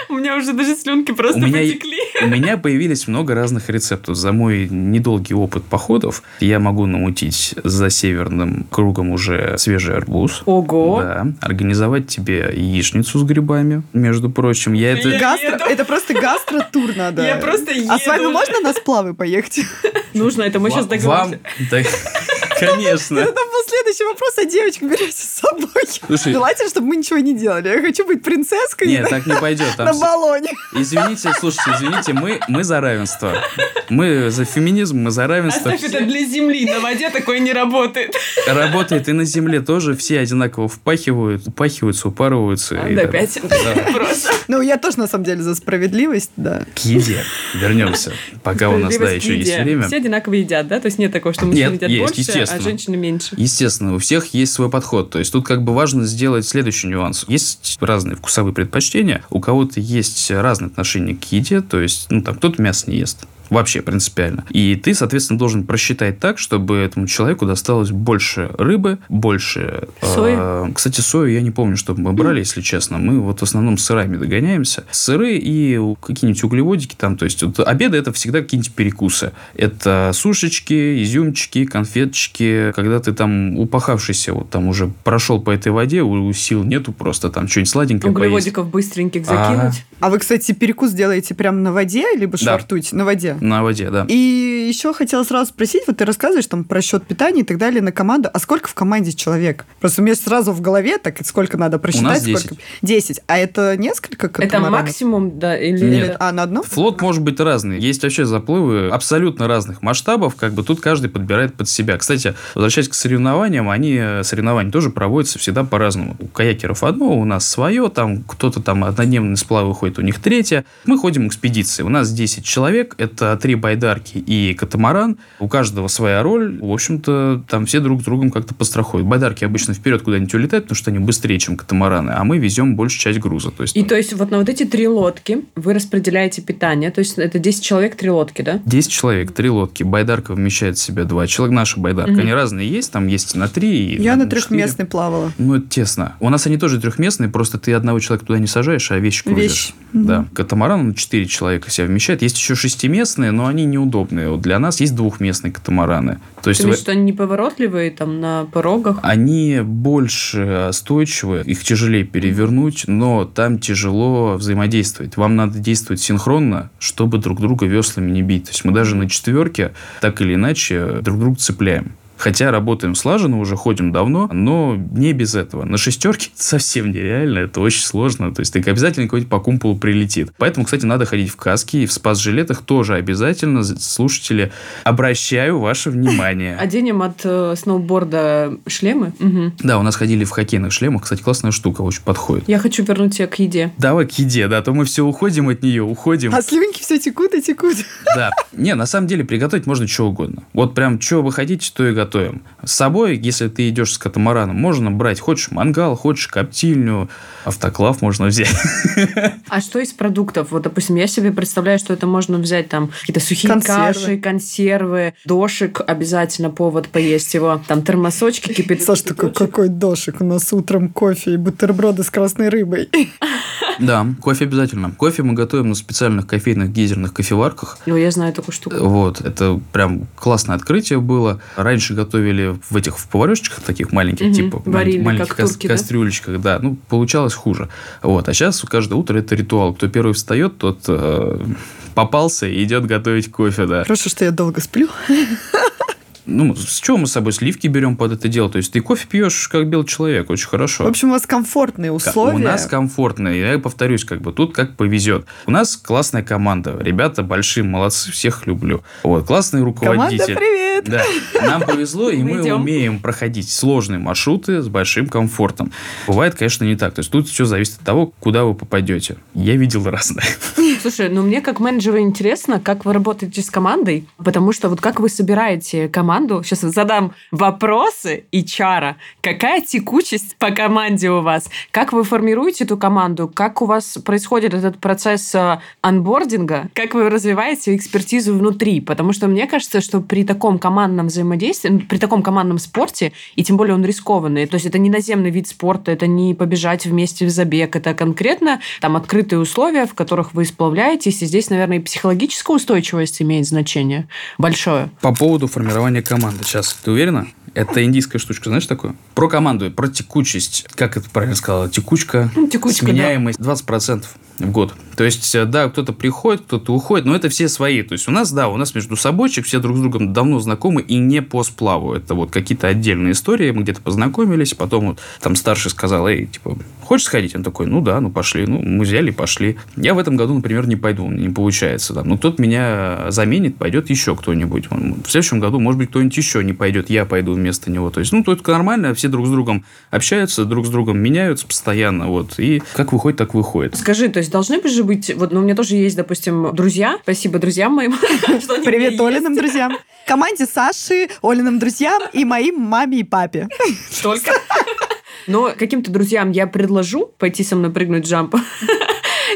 [SPEAKER 4] У меня уже даже слюнки просто потекли.
[SPEAKER 5] у меня появились много разных рецептов. За мой недолгий опыт походов я могу намутить за северным кругом уже свежий арбуз.
[SPEAKER 4] Ого.
[SPEAKER 5] Да. Организовать тебе яичницу с грибами, между прочим. Я это...
[SPEAKER 4] Я
[SPEAKER 3] Гастро,
[SPEAKER 4] еду.
[SPEAKER 3] это просто гастро-тур надо.
[SPEAKER 4] Я просто
[SPEAKER 3] А с вами
[SPEAKER 4] еду
[SPEAKER 3] можно на сплавы поехать?
[SPEAKER 4] Нужно, это мы сейчас договоримся.
[SPEAKER 5] Вам... Конечно.
[SPEAKER 3] Это был следующий вопрос, а девочку берете с собой.
[SPEAKER 5] Слушай-
[SPEAKER 3] Желательно, чтобы мы ничего не делали. Я хочу быть принцесской
[SPEAKER 5] Нет, так не пойдет. Там
[SPEAKER 3] на баллоне.
[SPEAKER 5] Извините, слушайте, извините, мы, мы за равенство. Мы за феминизм, мы за равенство.
[SPEAKER 4] Оставь это для земли, на воде такое не работает.
[SPEAKER 5] Работает и на земле тоже, все одинаково впахивают, упахиваются, упарываются. и
[SPEAKER 4] Да, опять.
[SPEAKER 5] Да.
[SPEAKER 4] Просто.
[SPEAKER 3] Ну, я тоже, на самом деле, за справедливость, да.
[SPEAKER 5] К еде вернемся, пока у нас, да, еще есть время.
[SPEAKER 4] Все одинаково едят, да? То есть нет такого, что мужчины
[SPEAKER 5] Нет,
[SPEAKER 4] едят
[SPEAKER 5] есть,
[SPEAKER 4] больше, а
[SPEAKER 5] естественно.
[SPEAKER 4] женщины меньше.
[SPEAKER 5] Естественно, у всех есть свой подход. То есть тут как бы важно сделать следующий нюанс. Есть разные вкусовые предпочтения. У кого-то есть разные отношения к еде. То есть, ну, там, кто-то мясо не ест. Вообще принципиально. И ты, соответственно, должен просчитать так, чтобы этому человеку досталось больше рыбы, больше...
[SPEAKER 4] Сои?
[SPEAKER 5] э, кстати, сою я не помню, что мы брали, если честно. Мы вот в основном сырами догоняемся. Сыры и какие-нибудь углеводики там. То есть, вот обеды это всегда какие-нибудь перекусы. Это сушечки, изюмчики, конфеточки. Когда ты там упахавшийся, вот там уже прошел по этой воде, у, сил нету просто там что-нибудь сладенькое поесть.
[SPEAKER 4] Углеводиков быстреньких
[SPEAKER 5] Ага.
[SPEAKER 4] закинуть.
[SPEAKER 3] А вы, кстати, перекус делаете прямо на воде, либо
[SPEAKER 5] Да.
[SPEAKER 3] швартуете на воде?
[SPEAKER 5] На воде, да.
[SPEAKER 3] И еще хотела сразу спросить, вот ты рассказываешь там про счет питания и так далее на команду, а сколько в команде человек? Просто у меня сразу в голове так, сколько надо просчитать.
[SPEAKER 5] нас 10.
[SPEAKER 3] сколько... 10. А это несколько
[SPEAKER 4] Это максимум, да, или...
[SPEAKER 3] Или-
[SPEAKER 5] Нет.
[SPEAKER 3] А, на одном?
[SPEAKER 5] Флот может быть разный. Есть вообще заплывы абсолютно разных масштабов. Как бы тут каждый подбирает под себя. Кстати, возвращаясь к соревнованиям, они, э, соревнования тоже проводятся всегда по-разному. У каякеров одно, у нас свое. Там кто-то там однодневный сплав выходит, у них третье. Мы ходим экспедиции. У нас 10 человек. Это это три байдарки и катамаран. У каждого своя роль. В общем-то, там все друг с другом как-то пострахуют. Байдарки обычно вперед куда-нибудь улетают, потому что они быстрее, чем катамараны, а мы везем большую часть груза. То есть,
[SPEAKER 4] И то есть вот на вот эти три лодки вы распределяете питание, то есть это 10 человек, три лодки, да?
[SPEAKER 5] 10 человек, три лодки. Байдарка вмещает в себя два человека. Наша байдарка.
[SPEAKER 4] Мгм.
[SPEAKER 5] Они разные есть. Там есть на три. и
[SPEAKER 3] Я на
[SPEAKER 5] четыре.
[SPEAKER 3] трехместной плавала.
[SPEAKER 5] Ну, это тесно. У нас они тоже трехместные, просто ты одного человека туда не сажаешь, а вещи грузишь.
[SPEAKER 3] Вещи. Мгм.
[SPEAKER 5] Да. Катамаран он 4 человека себя вмещает. Есть еще шестиместные, но они неудобные. Вот для нас есть двухместные катамараны. То есть
[SPEAKER 4] То
[SPEAKER 5] вы-
[SPEAKER 4] есть, что они неповоротливые там на порогах?
[SPEAKER 5] они больше устойчивы, их тяжелее перевернуть, но там тяжело взаимодействовать. Вам надо действовать синхронно, чтобы друг друга веслами не бить. То есть мы даже на четверке так или иначе друг друга цепляем. Хотя работаем слаженно, уже ходим давно, но не без этого. На шестерке это совсем нереально, это очень сложно. То есть, ты обязательно какой-нибудь по кумполу прилетит. Поэтому, кстати, надо ходить в каске и в спас-жилетах тоже обязательно. Слушатели, обращаю ваше внимание.
[SPEAKER 4] Оденем от э, сноуборда шлемы? Мгм.
[SPEAKER 5] Да, у нас ходили в хоккейных шлемах. Кстати, классная штука, очень подходит.
[SPEAKER 4] Я хочу вернуть тебя к еде.
[SPEAKER 5] Давай к еде, да, а то мы все уходим от нее, уходим.
[SPEAKER 3] А слюнки все текут и текут.
[SPEAKER 5] Да. Не, на самом деле приготовить можно что угодно. Вот прям что вы хотите, то и готовим. С собой, если ты идешь с катамараном, можно брать, хочешь мангал, хочешь коптильню, автоклав можно взять.
[SPEAKER 4] А что из продуктов? Вот, допустим, я себе представляю, что это можно взять там какие-то сухие
[SPEAKER 3] Консервы.
[SPEAKER 4] каши, консервы, дошик, обязательно повод поесть его, там термосочки, кипяток.
[SPEAKER 3] Саш, такой, какой дошик. У нас утром кофе и бутерброды с красной рыбой.
[SPEAKER 5] Да, кофе обязательно. Кофе мы готовим на специальных кофейных гейзерных кофеварках.
[SPEAKER 4] О, я знаю такую штуку.
[SPEAKER 5] Вот, это прям классное открытие было. Раньше готовили в этих в поварешечках таких маленьких,
[SPEAKER 4] Мгм.
[SPEAKER 5] типа
[SPEAKER 4] Варили,
[SPEAKER 5] малень- маленьких
[SPEAKER 4] как турки, да?
[SPEAKER 5] кастрюлечках, да. Ну, получалось хуже. Вот, а сейчас каждое утро это ритуал. Кто первый встает, тот э, попался и идет готовить кофе, да.
[SPEAKER 3] Хорошо, что я долго сплю.
[SPEAKER 5] Ну, с чего мы с собой сливки берем под это дело? То есть ты кофе пьешь как белый человек, очень хорошо.
[SPEAKER 3] В общем, у вас комфортные условия.
[SPEAKER 5] У нас комфортно. Я повторюсь, как бы тут как повезет. У нас классная команда. Ребята большие, молодцы, всех люблю. Вот, классный
[SPEAKER 3] Команда,
[SPEAKER 5] руководитель.
[SPEAKER 3] привет!
[SPEAKER 5] Да, нам повезло, и
[SPEAKER 4] Мы
[SPEAKER 5] мы умеем проходить сложные маршруты с большим комфортом. Бывает, конечно, не так. То есть тут все зависит от того, куда вы попадете. Я видел разное.
[SPEAKER 4] Слушай, ну мне как менеджеру интересно, как вы работаете с командой, потому что вот как вы собираете команду, сейчас задам вопросы и чара. Какая текучесть по команде у вас? Как вы формируете эту команду? Как у вас происходит этот процесс э, анбординга? Как вы развиваете экспертизу внутри? Потому что мне кажется, что при таком командном взаимодействии, ну, при таком командном спорте, и тем более он рискованный, то есть это не наземный вид спорта, это не побежать вместе в забег, это конкретно там открытые условия, в которых вы сплавляетесь, и здесь, наверное, и психологическая устойчивость имеет значение большое.
[SPEAKER 5] По поводу формирования команды. Сейчас, ты уверена? Это индийская штучка, знаешь такое? Про команду, про текучесть. Как это правильно сказала? Текучка,
[SPEAKER 4] Ну, текучка, да.
[SPEAKER 5] сменяемость 20% в год. То есть, э, да, кто-то приходит, кто-то уходит, но это все свои. То есть, у нас, да, у нас между собойчик, все друг с другом давно знакомы и не по сплаву. Это вот какие-то отдельные истории, мы где-то познакомились, потом вот там старший сказал, эй, типа, хочешь сходить? Он такой, ну да, ну пошли. Ну, мы взяли, пошли. Я в этом году, например, не пойду, не получается. Там. Ну, кто-то меня заменит, пойдет еще кто-нибудь. В следующем году, может быть, кто-нибудь еще не пойдет, я пойду вместо него. То есть, ну, только нормально, все друг с другом общаются, друг с другом меняются постоянно, вот. И как выходит, так выходит.
[SPEAKER 4] Скажи, то есть должны бы же быть, вот, ну, у меня тоже есть, допустим, друзья, спасибо друзьям моим,
[SPEAKER 3] Привет Олиным друзьям. Команде Саши, Олиным друзьям и моим маме и папе.
[SPEAKER 4] Только. Но каким-то друзьям я предложу пойти со мной прыгнуть джамп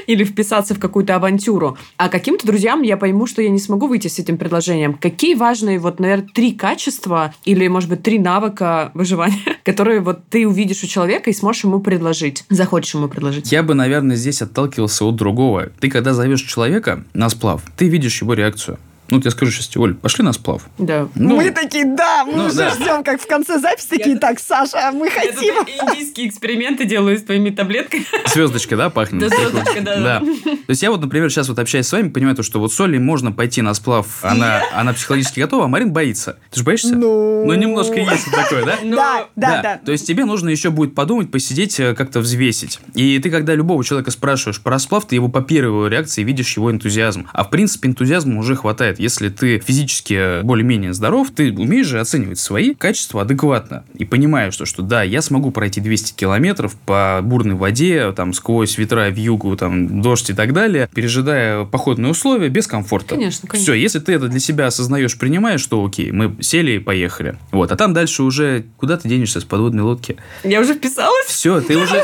[SPEAKER 4] или вписаться в какую-то авантюру. А каким-то друзьям я пойму, что я не смогу выйти с этим предложением. Какие важные, вот, наверное, три качества или, может быть, три навыка выживания, которые вот ты увидишь у человека и сможешь ему предложить, захочешь ему предложить?
[SPEAKER 5] Я бы, наверное, здесь отталкивался от другого. Ты, когда зовешь человека на сплав, ты видишь его реакцию. Ну, вот я скажу сейчас, Оль, пошли на сплав.
[SPEAKER 4] Да.
[SPEAKER 5] Ну,
[SPEAKER 3] мы такие, да, мы
[SPEAKER 5] ну
[SPEAKER 3] уже
[SPEAKER 5] да.
[SPEAKER 3] ждем, как в конце записи, такие,
[SPEAKER 4] Я-
[SPEAKER 3] так, Саша, мы
[SPEAKER 4] Я тут
[SPEAKER 3] хотим.
[SPEAKER 4] индийские эксперименты делаю с твоими таблетками.
[SPEAKER 5] Звездочка, да, пахнет?
[SPEAKER 4] Да, звездочка, да, да.
[SPEAKER 5] То есть я вот, например, сейчас вот общаюсь с вами, понимаю, то, что вот с Олей можно пойти на сплав, она, она психологически готова, а Марин боится. Ты же боишься?
[SPEAKER 3] Ну.
[SPEAKER 5] Ну, немножко есть такое, да?
[SPEAKER 4] Но-
[SPEAKER 3] Да, да, да.
[SPEAKER 5] То есть тебе нужно еще будет подумать, посидеть, э, как-то взвесить. И ты, когда любого человека спрашиваешь про сплав, ты его по первой реакции видишь его энтузиазм. А в принципе энтузиазма уже хватает. Бывает. Если ты физически более-менее здоров, ты умеешь же оценивать свои качества адекватно. И понимаешь, что, что да, я смогу пройти 200 километров по бурной воде, там, сквозь ветра в югу, там, дождь и так далее, пережидая походные условия без комфорта.
[SPEAKER 4] Конечно, конечно.
[SPEAKER 5] Все, если ты это для себя осознаешь, принимаешь, что окей, мы сели и поехали. Вот, а там дальше уже куда ты денешься с подводной лодки?
[SPEAKER 4] Я уже вписалась?
[SPEAKER 5] Все, ты уже...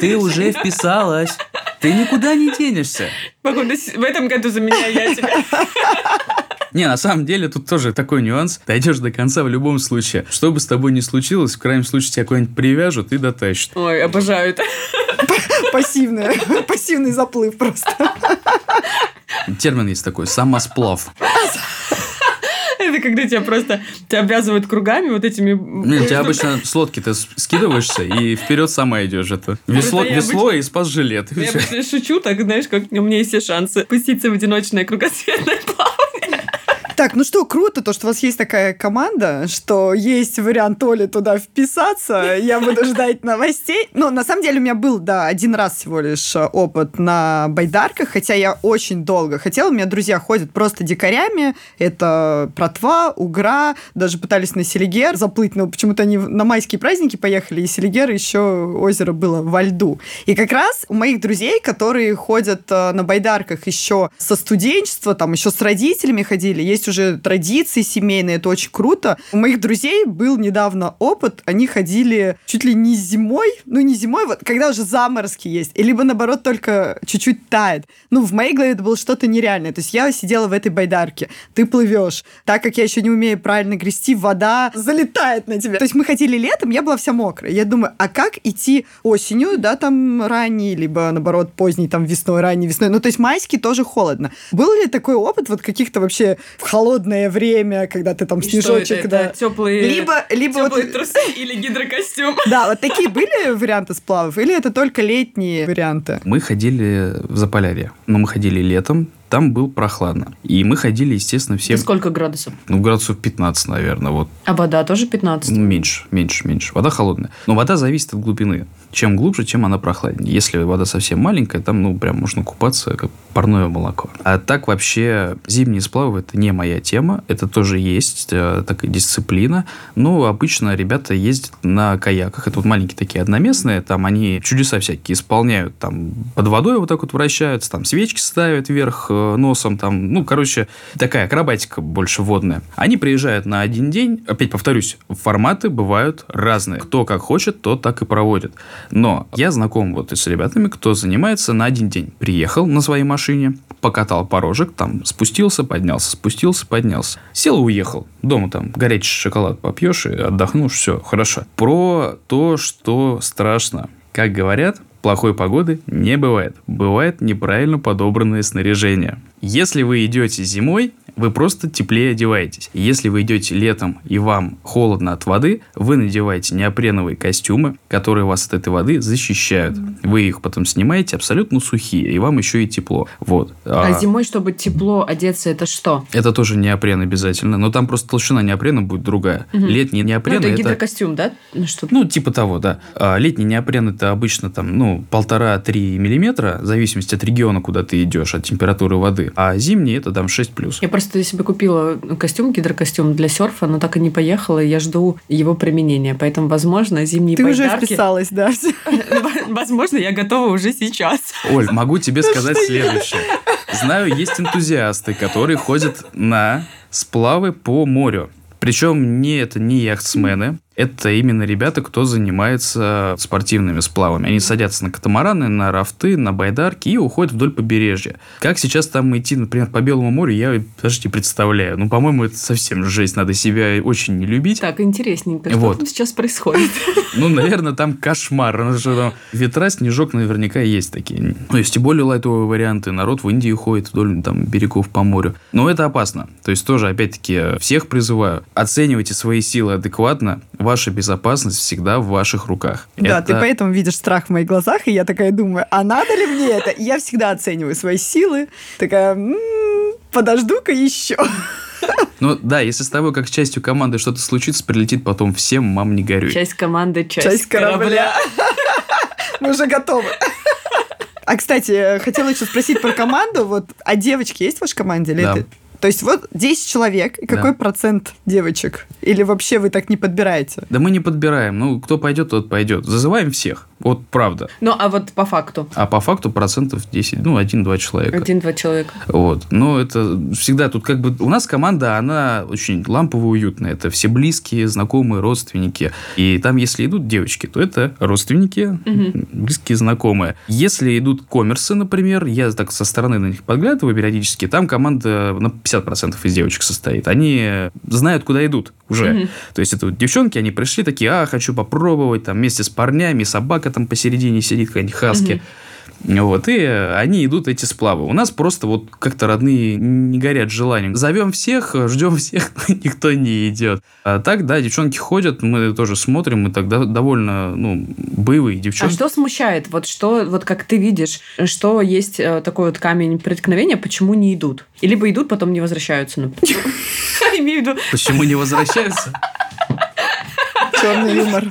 [SPEAKER 5] Ты уже вписалась. Ты никуда не денешься.
[SPEAKER 4] Походу, с- в этом году заменяю я тебя.
[SPEAKER 5] Не, на самом деле тут тоже такой нюанс. Дойдешь до конца в любом случае. Что бы с тобой ни случилось, в крайнем случае тебя куда-нибудь привяжут и дотащат.
[SPEAKER 4] Ой, обожаю это.
[SPEAKER 3] Пассивный, пассивный заплыв просто.
[SPEAKER 5] Термин есть такой, самосплав.
[SPEAKER 4] Это когда тебя просто тебя обвязывают кругами вот этими...
[SPEAKER 5] Не, тебя обычно с лодки ты скидываешься и вперед сама идешь. Это весло, весло и спас жилет.
[SPEAKER 4] Я обычно шучу, так, знаешь, как у меня есть все шансы пуститься в одиночное кругосветное плавание.
[SPEAKER 3] Так, ну что, круто, то, что у вас есть такая команда, что есть вариант Оли туда вписаться. Я буду ждать новостей. Ну, на самом деле, у меня был, да, один раз всего лишь э, опыт на байдарках, хотя я очень долго хотела. У меня друзья ходят просто дикарями. Это Протва, Угра, даже пытались на Селигер заплыть, но почему-то они на майские праздники поехали, и Селигер еще озеро было во льду. И как раз у моих друзей, которые ходят э, на байдарках еще со студенчества, там еще с родителями ходили, есть уже традиции семейные, это очень круто. У моих друзей был недавно опыт, они ходили чуть ли не зимой, ну не зимой, вот когда уже заморозки есть, и либо наоборот только чуть-чуть тает. Ну, в моей голове это было что-то нереальное. То есть я сидела в этой байдарке, ты плывешь. Так как я еще не умею правильно грести, вода залетает на тебя. То есть мы ходили летом, я была вся мокрая. Я думаю, а как идти осенью, да, там ранней, либо наоборот поздней, там весной, ранней весной. Ну, то есть майский тоже холодно. Был ли такой опыт вот каких-то вообще в холодное время, когда ты там
[SPEAKER 4] И что
[SPEAKER 3] снежочек,
[SPEAKER 4] это?
[SPEAKER 3] да.
[SPEAKER 4] Это теплые,
[SPEAKER 3] Либо, либо вот...
[SPEAKER 4] теплые трусы или гидрокостюм?
[SPEAKER 3] Да, вот такие были варианты сплавов? Или это только летние варианты?
[SPEAKER 5] Мы ходили в Заполярье, но мы ходили летом, там было прохладно. И мы ходили, естественно, все...
[SPEAKER 4] И сколько градусов?
[SPEAKER 5] Ну, градусов 15, наверное, вот.
[SPEAKER 4] А вода тоже 15?
[SPEAKER 5] Ну, меньше, меньше, меньше. Вода холодная. Но вода зависит от глубины. Чем глубже, тем она прохладнее. Если вода совсем маленькая, там, ну, прям можно купаться, как парное молоко. А так вообще зимние сплавы – это не моя тема. Это тоже есть э, такая дисциплина. Но обычно ребята ездят на каяках. Это вот маленькие такие одноместные. Там они чудеса всякие исполняют. Там под водой вот так вот вращаются. Там свечки ставят вверх э, носом. Там, ну, короче, такая акробатика больше водная. Они приезжают на один день. Опять повторюсь, форматы бывают разные. Кто как хочет, то так и проводит. Но я знаком вот с ребятами, кто занимается на один день. Приехал на своей машине, покатал порожек, там спустился, поднялся, спустился, поднялся. Сел и уехал. Дома там горячий шоколад попьешь и отдохнешь, все, хорошо. Про то, что страшно. Как говорят, плохой погоды не бывает. Бывает неправильно подобранное снаряжение. Если вы идете зимой, вы просто теплее одеваетесь. Если вы идете летом и вам холодно от воды, вы надеваете неопреновые костюмы, которые вас от этой воды защищают. Вы их потом снимаете абсолютно сухие, и вам еще и тепло. Вот.
[SPEAKER 4] А зимой, чтобы тепло одеться, это что?
[SPEAKER 5] Это тоже неопрен обязательно, но там просто толщина неопрена будет другая. Летний
[SPEAKER 4] Ну,
[SPEAKER 5] неопрен
[SPEAKER 4] это
[SPEAKER 5] это...
[SPEAKER 4] гидрокостюм, да? Ну, что
[SPEAKER 5] Ну, типа того, да. А летний неопрен это обычно там, ну, полтора-три миллиметра, в зависимости от региона, куда ты идешь, от температуры воды. А зимний это там 6 плюс.
[SPEAKER 4] Я просто себе купила костюм, гидрокостюм для серфа, но так и не поехала, и я жду его применения. Поэтому, возможно, зимние
[SPEAKER 3] Ты уже
[SPEAKER 4] байдарки...
[SPEAKER 3] вписалась, да?
[SPEAKER 4] Возможно, я готова уже сейчас.
[SPEAKER 5] Оль, могу тебе сказать следующее. Знаю, есть энтузиасты, которые ходят на сплавы по морю. Причем не это не яхтсмены, это именно ребята, кто занимается спортивными сплавами. Они садятся на катамараны, на рафты, на байдарки и уходят вдоль побережья. Как сейчас там идти, например, по Белому морю, я даже не представляю. Ну, по-моему, это совсем жесть. Надо себя очень не любить.
[SPEAKER 4] Так, интересненько. Что
[SPEAKER 5] Вот.
[SPEAKER 4] там сейчас происходит?
[SPEAKER 5] Ну, наверное, там кошмар. Ветра, снежок наверняка есть такие. Ну, есть и более лайтовые варианты. Народ в Индии ходит вдоль там, берегов по морю. Но это опасно. То есть тоже, опять-таки, всех призываю. Оценивайте свои силы адекватно. Ваша безопасность всегда в ваших руках.
[SPEAKER 3] Да,
[SPEAKER 5] Это-
[SPEAKER 3] ты поэтому видишь страх в моих глазах, и я такая думаю, а надо ли мне это? И я всегда оцениваю свои силы. Такая, «М, подожду-ка еще.
[SPEAKER 5] Ну да, если с тобой как с частью команды что-то случится, прилетит потом всем, мам, не горюй.
[SPEAKER 4] Часть команды, часть,
[SPEAKER 3] Часть корабля. Мы уже готовы. А, кстати, хотела еще спросить про команду. Вот, а девочки есть в вашей команде? Или
[SPEAKER 5] Да.
[SPEAKER 3] это- То есть вот 10 человек, и какой
[SPEAKER 5] Да.
[SPEAKER 3] процент девочек? Или вообще вы так не подбираете?
[SPEAKER 5] Да мы не подбираем. Ну, кто пойдет, тот пойдет. Зазываем всех. Вот правда.
[SPEAKER 4] Ну, а вот по факту.
[SPEAKER 5] А по факту процентов 10, ну, 1-2 человека.
[SPEAKER 4] Один-два человека.
[SPEAKER 5] Вот. Но это всегда тут как бы... У нас команда, она очень лампово уютная. Это все близкие, знакомые, родственники. И там, если идут девочки, то это родственники, близкие, знакомые. Если идут коммерсы, например, я так со стороны на них подглядываю периодически, там команда на 50% из девочек состоит. Они знают, куда идут уже. То есть это вот девчонки, они пришли такие, а, хочу попробовать, там вместе с парнями, собака там посередине сидит, какая-нибудь хаски. Вот, и они идут эти сплавы. У нас просто вот как-то родные не горят желанием. Зовем всех, ждем всех, никто не идет. А так, да, девчонки ходят, мы тоже смотрим, мы тогда довольно, ну, боевые
[SPEAKER 4] А
[SPEAKER 5] девчонки.
[SPEAKER 4] что смущает? Вот что, вот как ты видишь, что есть э, такой вот камень преткновения, почему не идут? И либо идут, потом не возвращаются, например. Имею в виду,
[SPEAKER 5] Почему не возвращаются?
[SPEAKER 3] Черный юмор.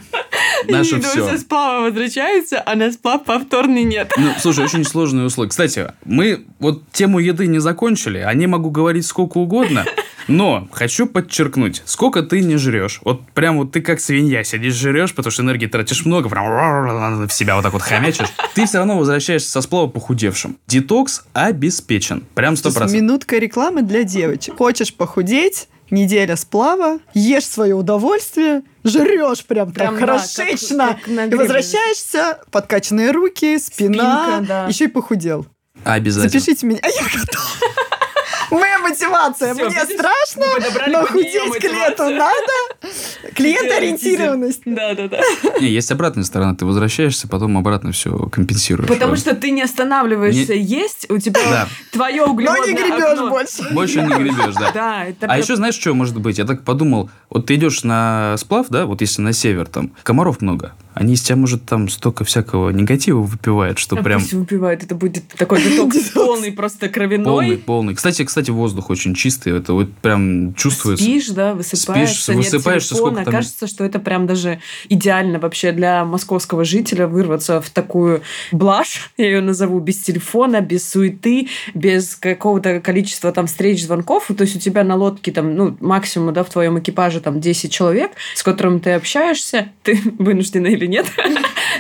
[SPEAKER 5] Наше
[SPEAKER 4] в виду,
[SPEAKER 5] все.
[SPEAKER 4] со сплава возвращаются, а на сплав повторный нет.
[SPEAKER 5] Ну, слушай, очень сложные условия. Кстати, мы вот тему еды не закончили. О ней могу говорить сколько угодно. Но хочу подчеркнуть, сколько ты не жрешь. Вот прям вот ты как свинья сидишь, жрешь, потому что энергии тратишь много, прям в себя вот так вот хомячишь. Ты все равно возвращаешься со сплава похудевшим. Детокс обеспечен. Прям сто
[SPEAKER 3] То есть
[SPEAKER 5] процентов.
[SPEAKER 3] минутка рекламы для девочек. Хочешь похудеть, неделя сплава, ешь свое удовольствие, жрешь прям,
[SPEAKER 4] Прям,
[SPEAKER 3] так
[SPEAKER 4] да,
[SPEAKER 3] хорошечно.
[SPEAKER 4] как- как на
[SPEAKER 3] и возвращаешься, подкачанные руки, спина,
[SPEAKER 4] Спинка, да.
[SPEAKER 3] еще и похудел.
[SPEAKER 5] Обязательно.
[SPEAKER 3] Запишите меня. А я готова. Моя мотивация.
[SPEAKER 4] Всё,
[SPEAKER 3] Мне
[SPEAKER 4] видишь,
[SPEAKER 3] страшно, но худеть к лету
[SPEAKER 4] мотивацию.
[SPEAKER 3] надо. Клиент-ориентированность.
[SPEAKER 4] Да, да, да.
[SPEAKER 5] Не, есть обратная сторона. Ты возвращаешься, потом обратно все компенсируешь.
[SPEAKER 4] Потому что ты не останавливаешься есть, у тебя
[SPEAKER 5] Да.
[SPEAKER 4] твое
[SPEAKER 3] Но
[SPEAKER 4] углеводное
[SPEAKER 3] не гребешь
[SPEAKER 4] окно.
[SPEAKER 3] больше.
[SPEAKER 5] Больше не гребешь, да.
[SPEAKER 4] Да, это
[SPEAKER 5] А
[SPEAKER 4] прям-
[SPEAKER 5] еще знаешь, что может быть? Я так подумал, вот ты идешь на сплав, да, вот если на север, там, комаров много. Они из тебя, может, там столько всякого негатива выпивают, что
[SPEAKER 4] А
[SPEAKER 5] прям
[SPEAKER 4] пусть выпивает, это будет такой детокс полный, просто кровяной.
[SPEAKER 5] полный, полный. Кстати, кстати, воздух очень чистый, это вот прям чувствуется.
[SPEAKER 4] Спишь, да, высыпаешься,
[SPEAKER 5] Спишь,
[SPEAKER 4] нет
[SPEAKER 5] высыпаешься,
[SPEAKER 4] телефона.
[SPEAKER 5] сколько там-
[SPEAKER 4] Кажется, что это прям даже идеально вообще для московского жителя вырваться в такую блажь, я ее назову, без телефона, без суеты, без какого-то количества там встреч, звонков. То есть у тебя на лодке там, ну, максимум, да, в твоем экипаже там 10 человек, с которыми ты общаешься, ты вынуждена или нет.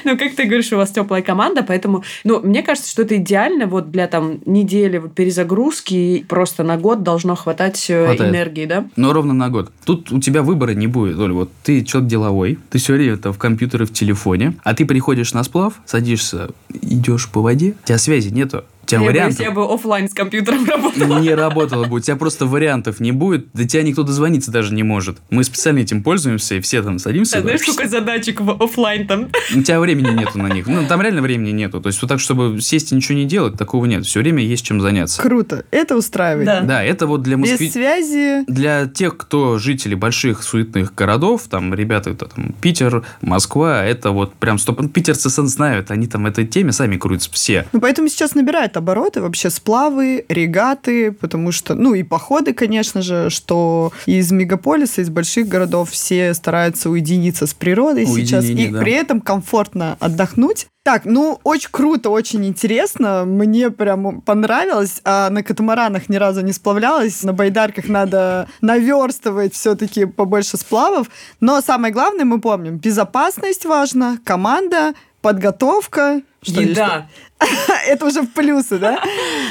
[SPEAKER 4] Ну, как ты говоришь, у вас теплая команда, поэтому, ну, мне кажется, что это идеально вот для там недели вот перезагрузки, и просто на год должно хватать э,
[SPEAKER 5] Хватает.
[SPEAKER 4] энергии, да?
[SPEAKER 5] Но ровно на год. Тут у тебя выбора не будет, Оль. Вот ты человек деловой, ты все время там в компьютере, в телефоне, а ты приходишь на сплав, садишься, идешь по воде, у тебя связи нету. У тебя
[SPEAKER 4] Я бы,
[SPEAKER 5] вариантов
[SPEAKER 4] я бы оффлайн с компьютером работала.
[SPEAKER 5] не работало бы. У тебя просто вариантов не будет. До тебя никто дозвониться даже не может. Мы специально этим пользуемся, и все там садимся.
[SPEAKER 4] А знаешь, сколько задачек в оффлайн там?
[SPEAKER 5] У тебя времени нету на них. Ну, там реально времени нету. То есть, вот так, чтобы сесть и ничего не делать, такого нет. Все время есть чем заняться.
[SPEAKER 3] Круто. Это устраивает.
[SPEAKER 4] Да.
[SPEAKER 5] Да, это вот для
[SPEAKER 3] Без
[SPEAKER 5] Москвы...
[SPEAKER 3] связи.
[SPEAKER 5] Для тех, кто жители больших суетных городов, там ребята, это там Питер, Москва, это вот прям стоп. Питерцы сан знают, они там этой теме сами крутятся все.
[SPEAKER 3] Ну, поэтому сейчас набирает обороты вообще сплавы, регаты, потому что, ну, и походы, конечно же, что из мегаполиса, из больших городов все стараются уединиться с природой сейчас, и
[SPEAKER 5] Уединение, да.
[SPEAKER 3] при этом комфортно отдохнуть. Так, ну, очень круто, очень интересно. Мне прям понравилось. А на катамаранах ни разу не сплавлялась. На байдарках надо наверстывать все-таки побольше сплавов. Но самое главное, мы помним, безопасность важна, команда, подготовка. Что
[SPEAKER 4] Еда.
[SPEAKER 3] Это уже в плюсы, да?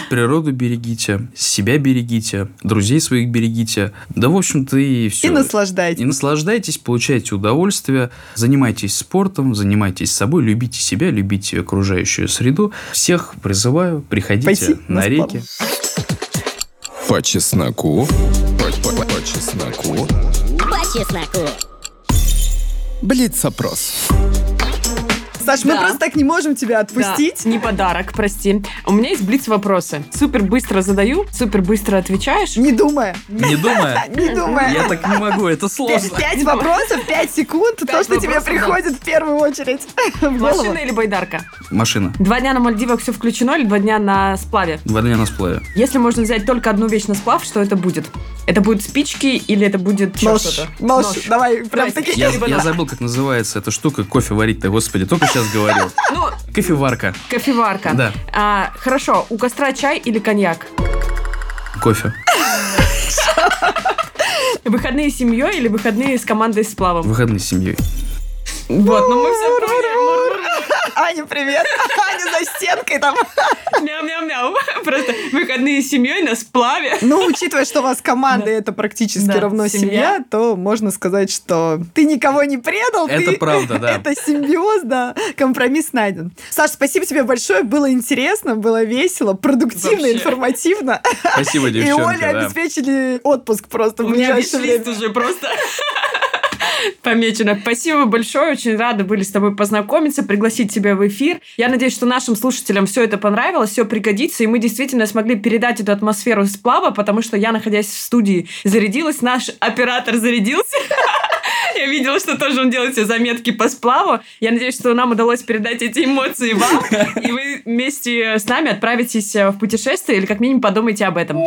[SPEAKER 5] Природу берегите, себя берегите, друзей своих берегите. Да, в общем-то, и все.
[SPEAKER 3] И наслаждайтесь.
[SPEAKER 5] И наслаждайтесь, получайте удовольствие, занимайтесь спортом, занимайтесь собой, любите себя, любите окружающую среду. Всех призываю, приходите
[SPEAKER 3] Пойти
[SPEAKER 5] на
[SPEAKER 3] на
[SPEAKER 5] реки.
[SPEAKER 7] По чесноку. По, по- по чесноку.
[SPEAKER 2] По чесноку.
[SPEAKER 7] Блиц-опрос.
[SPEAKER 3] Саш, мы
[SPEAKER 4] Да.
[SPEAKER 3] просто так не можем тебя отпустить.
[SPEAKER 4] Да, не подарок, прости. У меня есть блиц вопросы. Супер быстро задаю, супер быстро отвечаешь.
[SPEAKER 3] Не думая.
[SPEAKER 5] Не думая,
[SPEAKER 3] Не думая.
[SPEAKER 5] я так не могу, это сложно.
[SPEAKER 3] пять вопросов, пять секунд, то, что тебе приходит в первую очередь.
[SPEAKER 4] Машина или байдарка?
[SPEAKER 5] Машина.
[SPEAKER 4] Два дня на Мальдивах все включено или два дня на сплаве?
[SPEAKER 5] Два дня на сплаве.
[SPEAKER 4] Если можно взять только одну вещь на сплав, что это будет? Это будут спички или это будет
[SPEAKER 3] Нож,
[SPEAKER 4] что-то?
[SPEAKER 3] нож, давай, прям такие.
[SPEAKER 5] Я, забыл, как называется эта штука, кофе варить-то, господи, только сейчас говорил.
[SPEAKER 4] Ну,
[SPEAKER 5] Кофеварка.
[SPEAKER 4] кофеварка.
[SPEAKER 5] Да.
[SPEAKER 4] А, хорошо, у костра чай или коньяк?
[SPEAKER 5] Кофе.
[SPEAKER 4] Выходные с семьей или выходные с командой с плавом?
[SPEAKER 5] Выходные с семьей.
[SPEAKER 4] Вот, ну мы все
[SPEAKER 3] Аня, привет. Аня за стенкой там.
[SPEAKER 4] Мяу-мяу-мяу. Просто выходные с семьей на сплаве.
[SPEAKER 3] Ну, учитывая, что у вас команда это практически
[SPEAKER 4] Да,
[SPEAKER 3] равно
[SPEAKER 4] семья.
[SPEAKER 3] семья, то можно сказать, что ты никого не предал.
[SPEAKER 5] Это
[SPEAKER 3] ты-
[SPEAKER 5] правда, да.
[SPEAKER 3] Это симбиоз, да. Компромисс найден. Саш, спасибо тебе большое. Было интересно, было весело, продуктивно,
[SPEAKER 4] Вообще.
[SPEAKER 3] информативно.
[SPEAKER 5] Спасибо,
[SPEAKER 3] И
[SPEAKER 5] девчонки.
[SPEAKER 3] Оле
[SPEAKER 5] да.
[SPEAKER 3] обеспечили отпуск просто в
[SPEAKER 4] У меня
[SPEAKER 3] ближайшее время.
[SPEAKER 4] уже просто помечено. Спасибо большое, очень рада были с тобой познакомиться, пригласить тебя в эфир. Я надеюсь, что нашим слушателям все это понравилось, все пригодится, и мы действительно смогли передать эту атмосферу сплава, потому что я, находясь в студии, зарядилась, наш оператор зарядился. Я видела, что тоже он делает все заметки по сплаву. Я надеюсь, что нам удалось передать эти эмоции вам, и вы вместе с нами отправитесь в путешествие или как минимум подумайте об этом.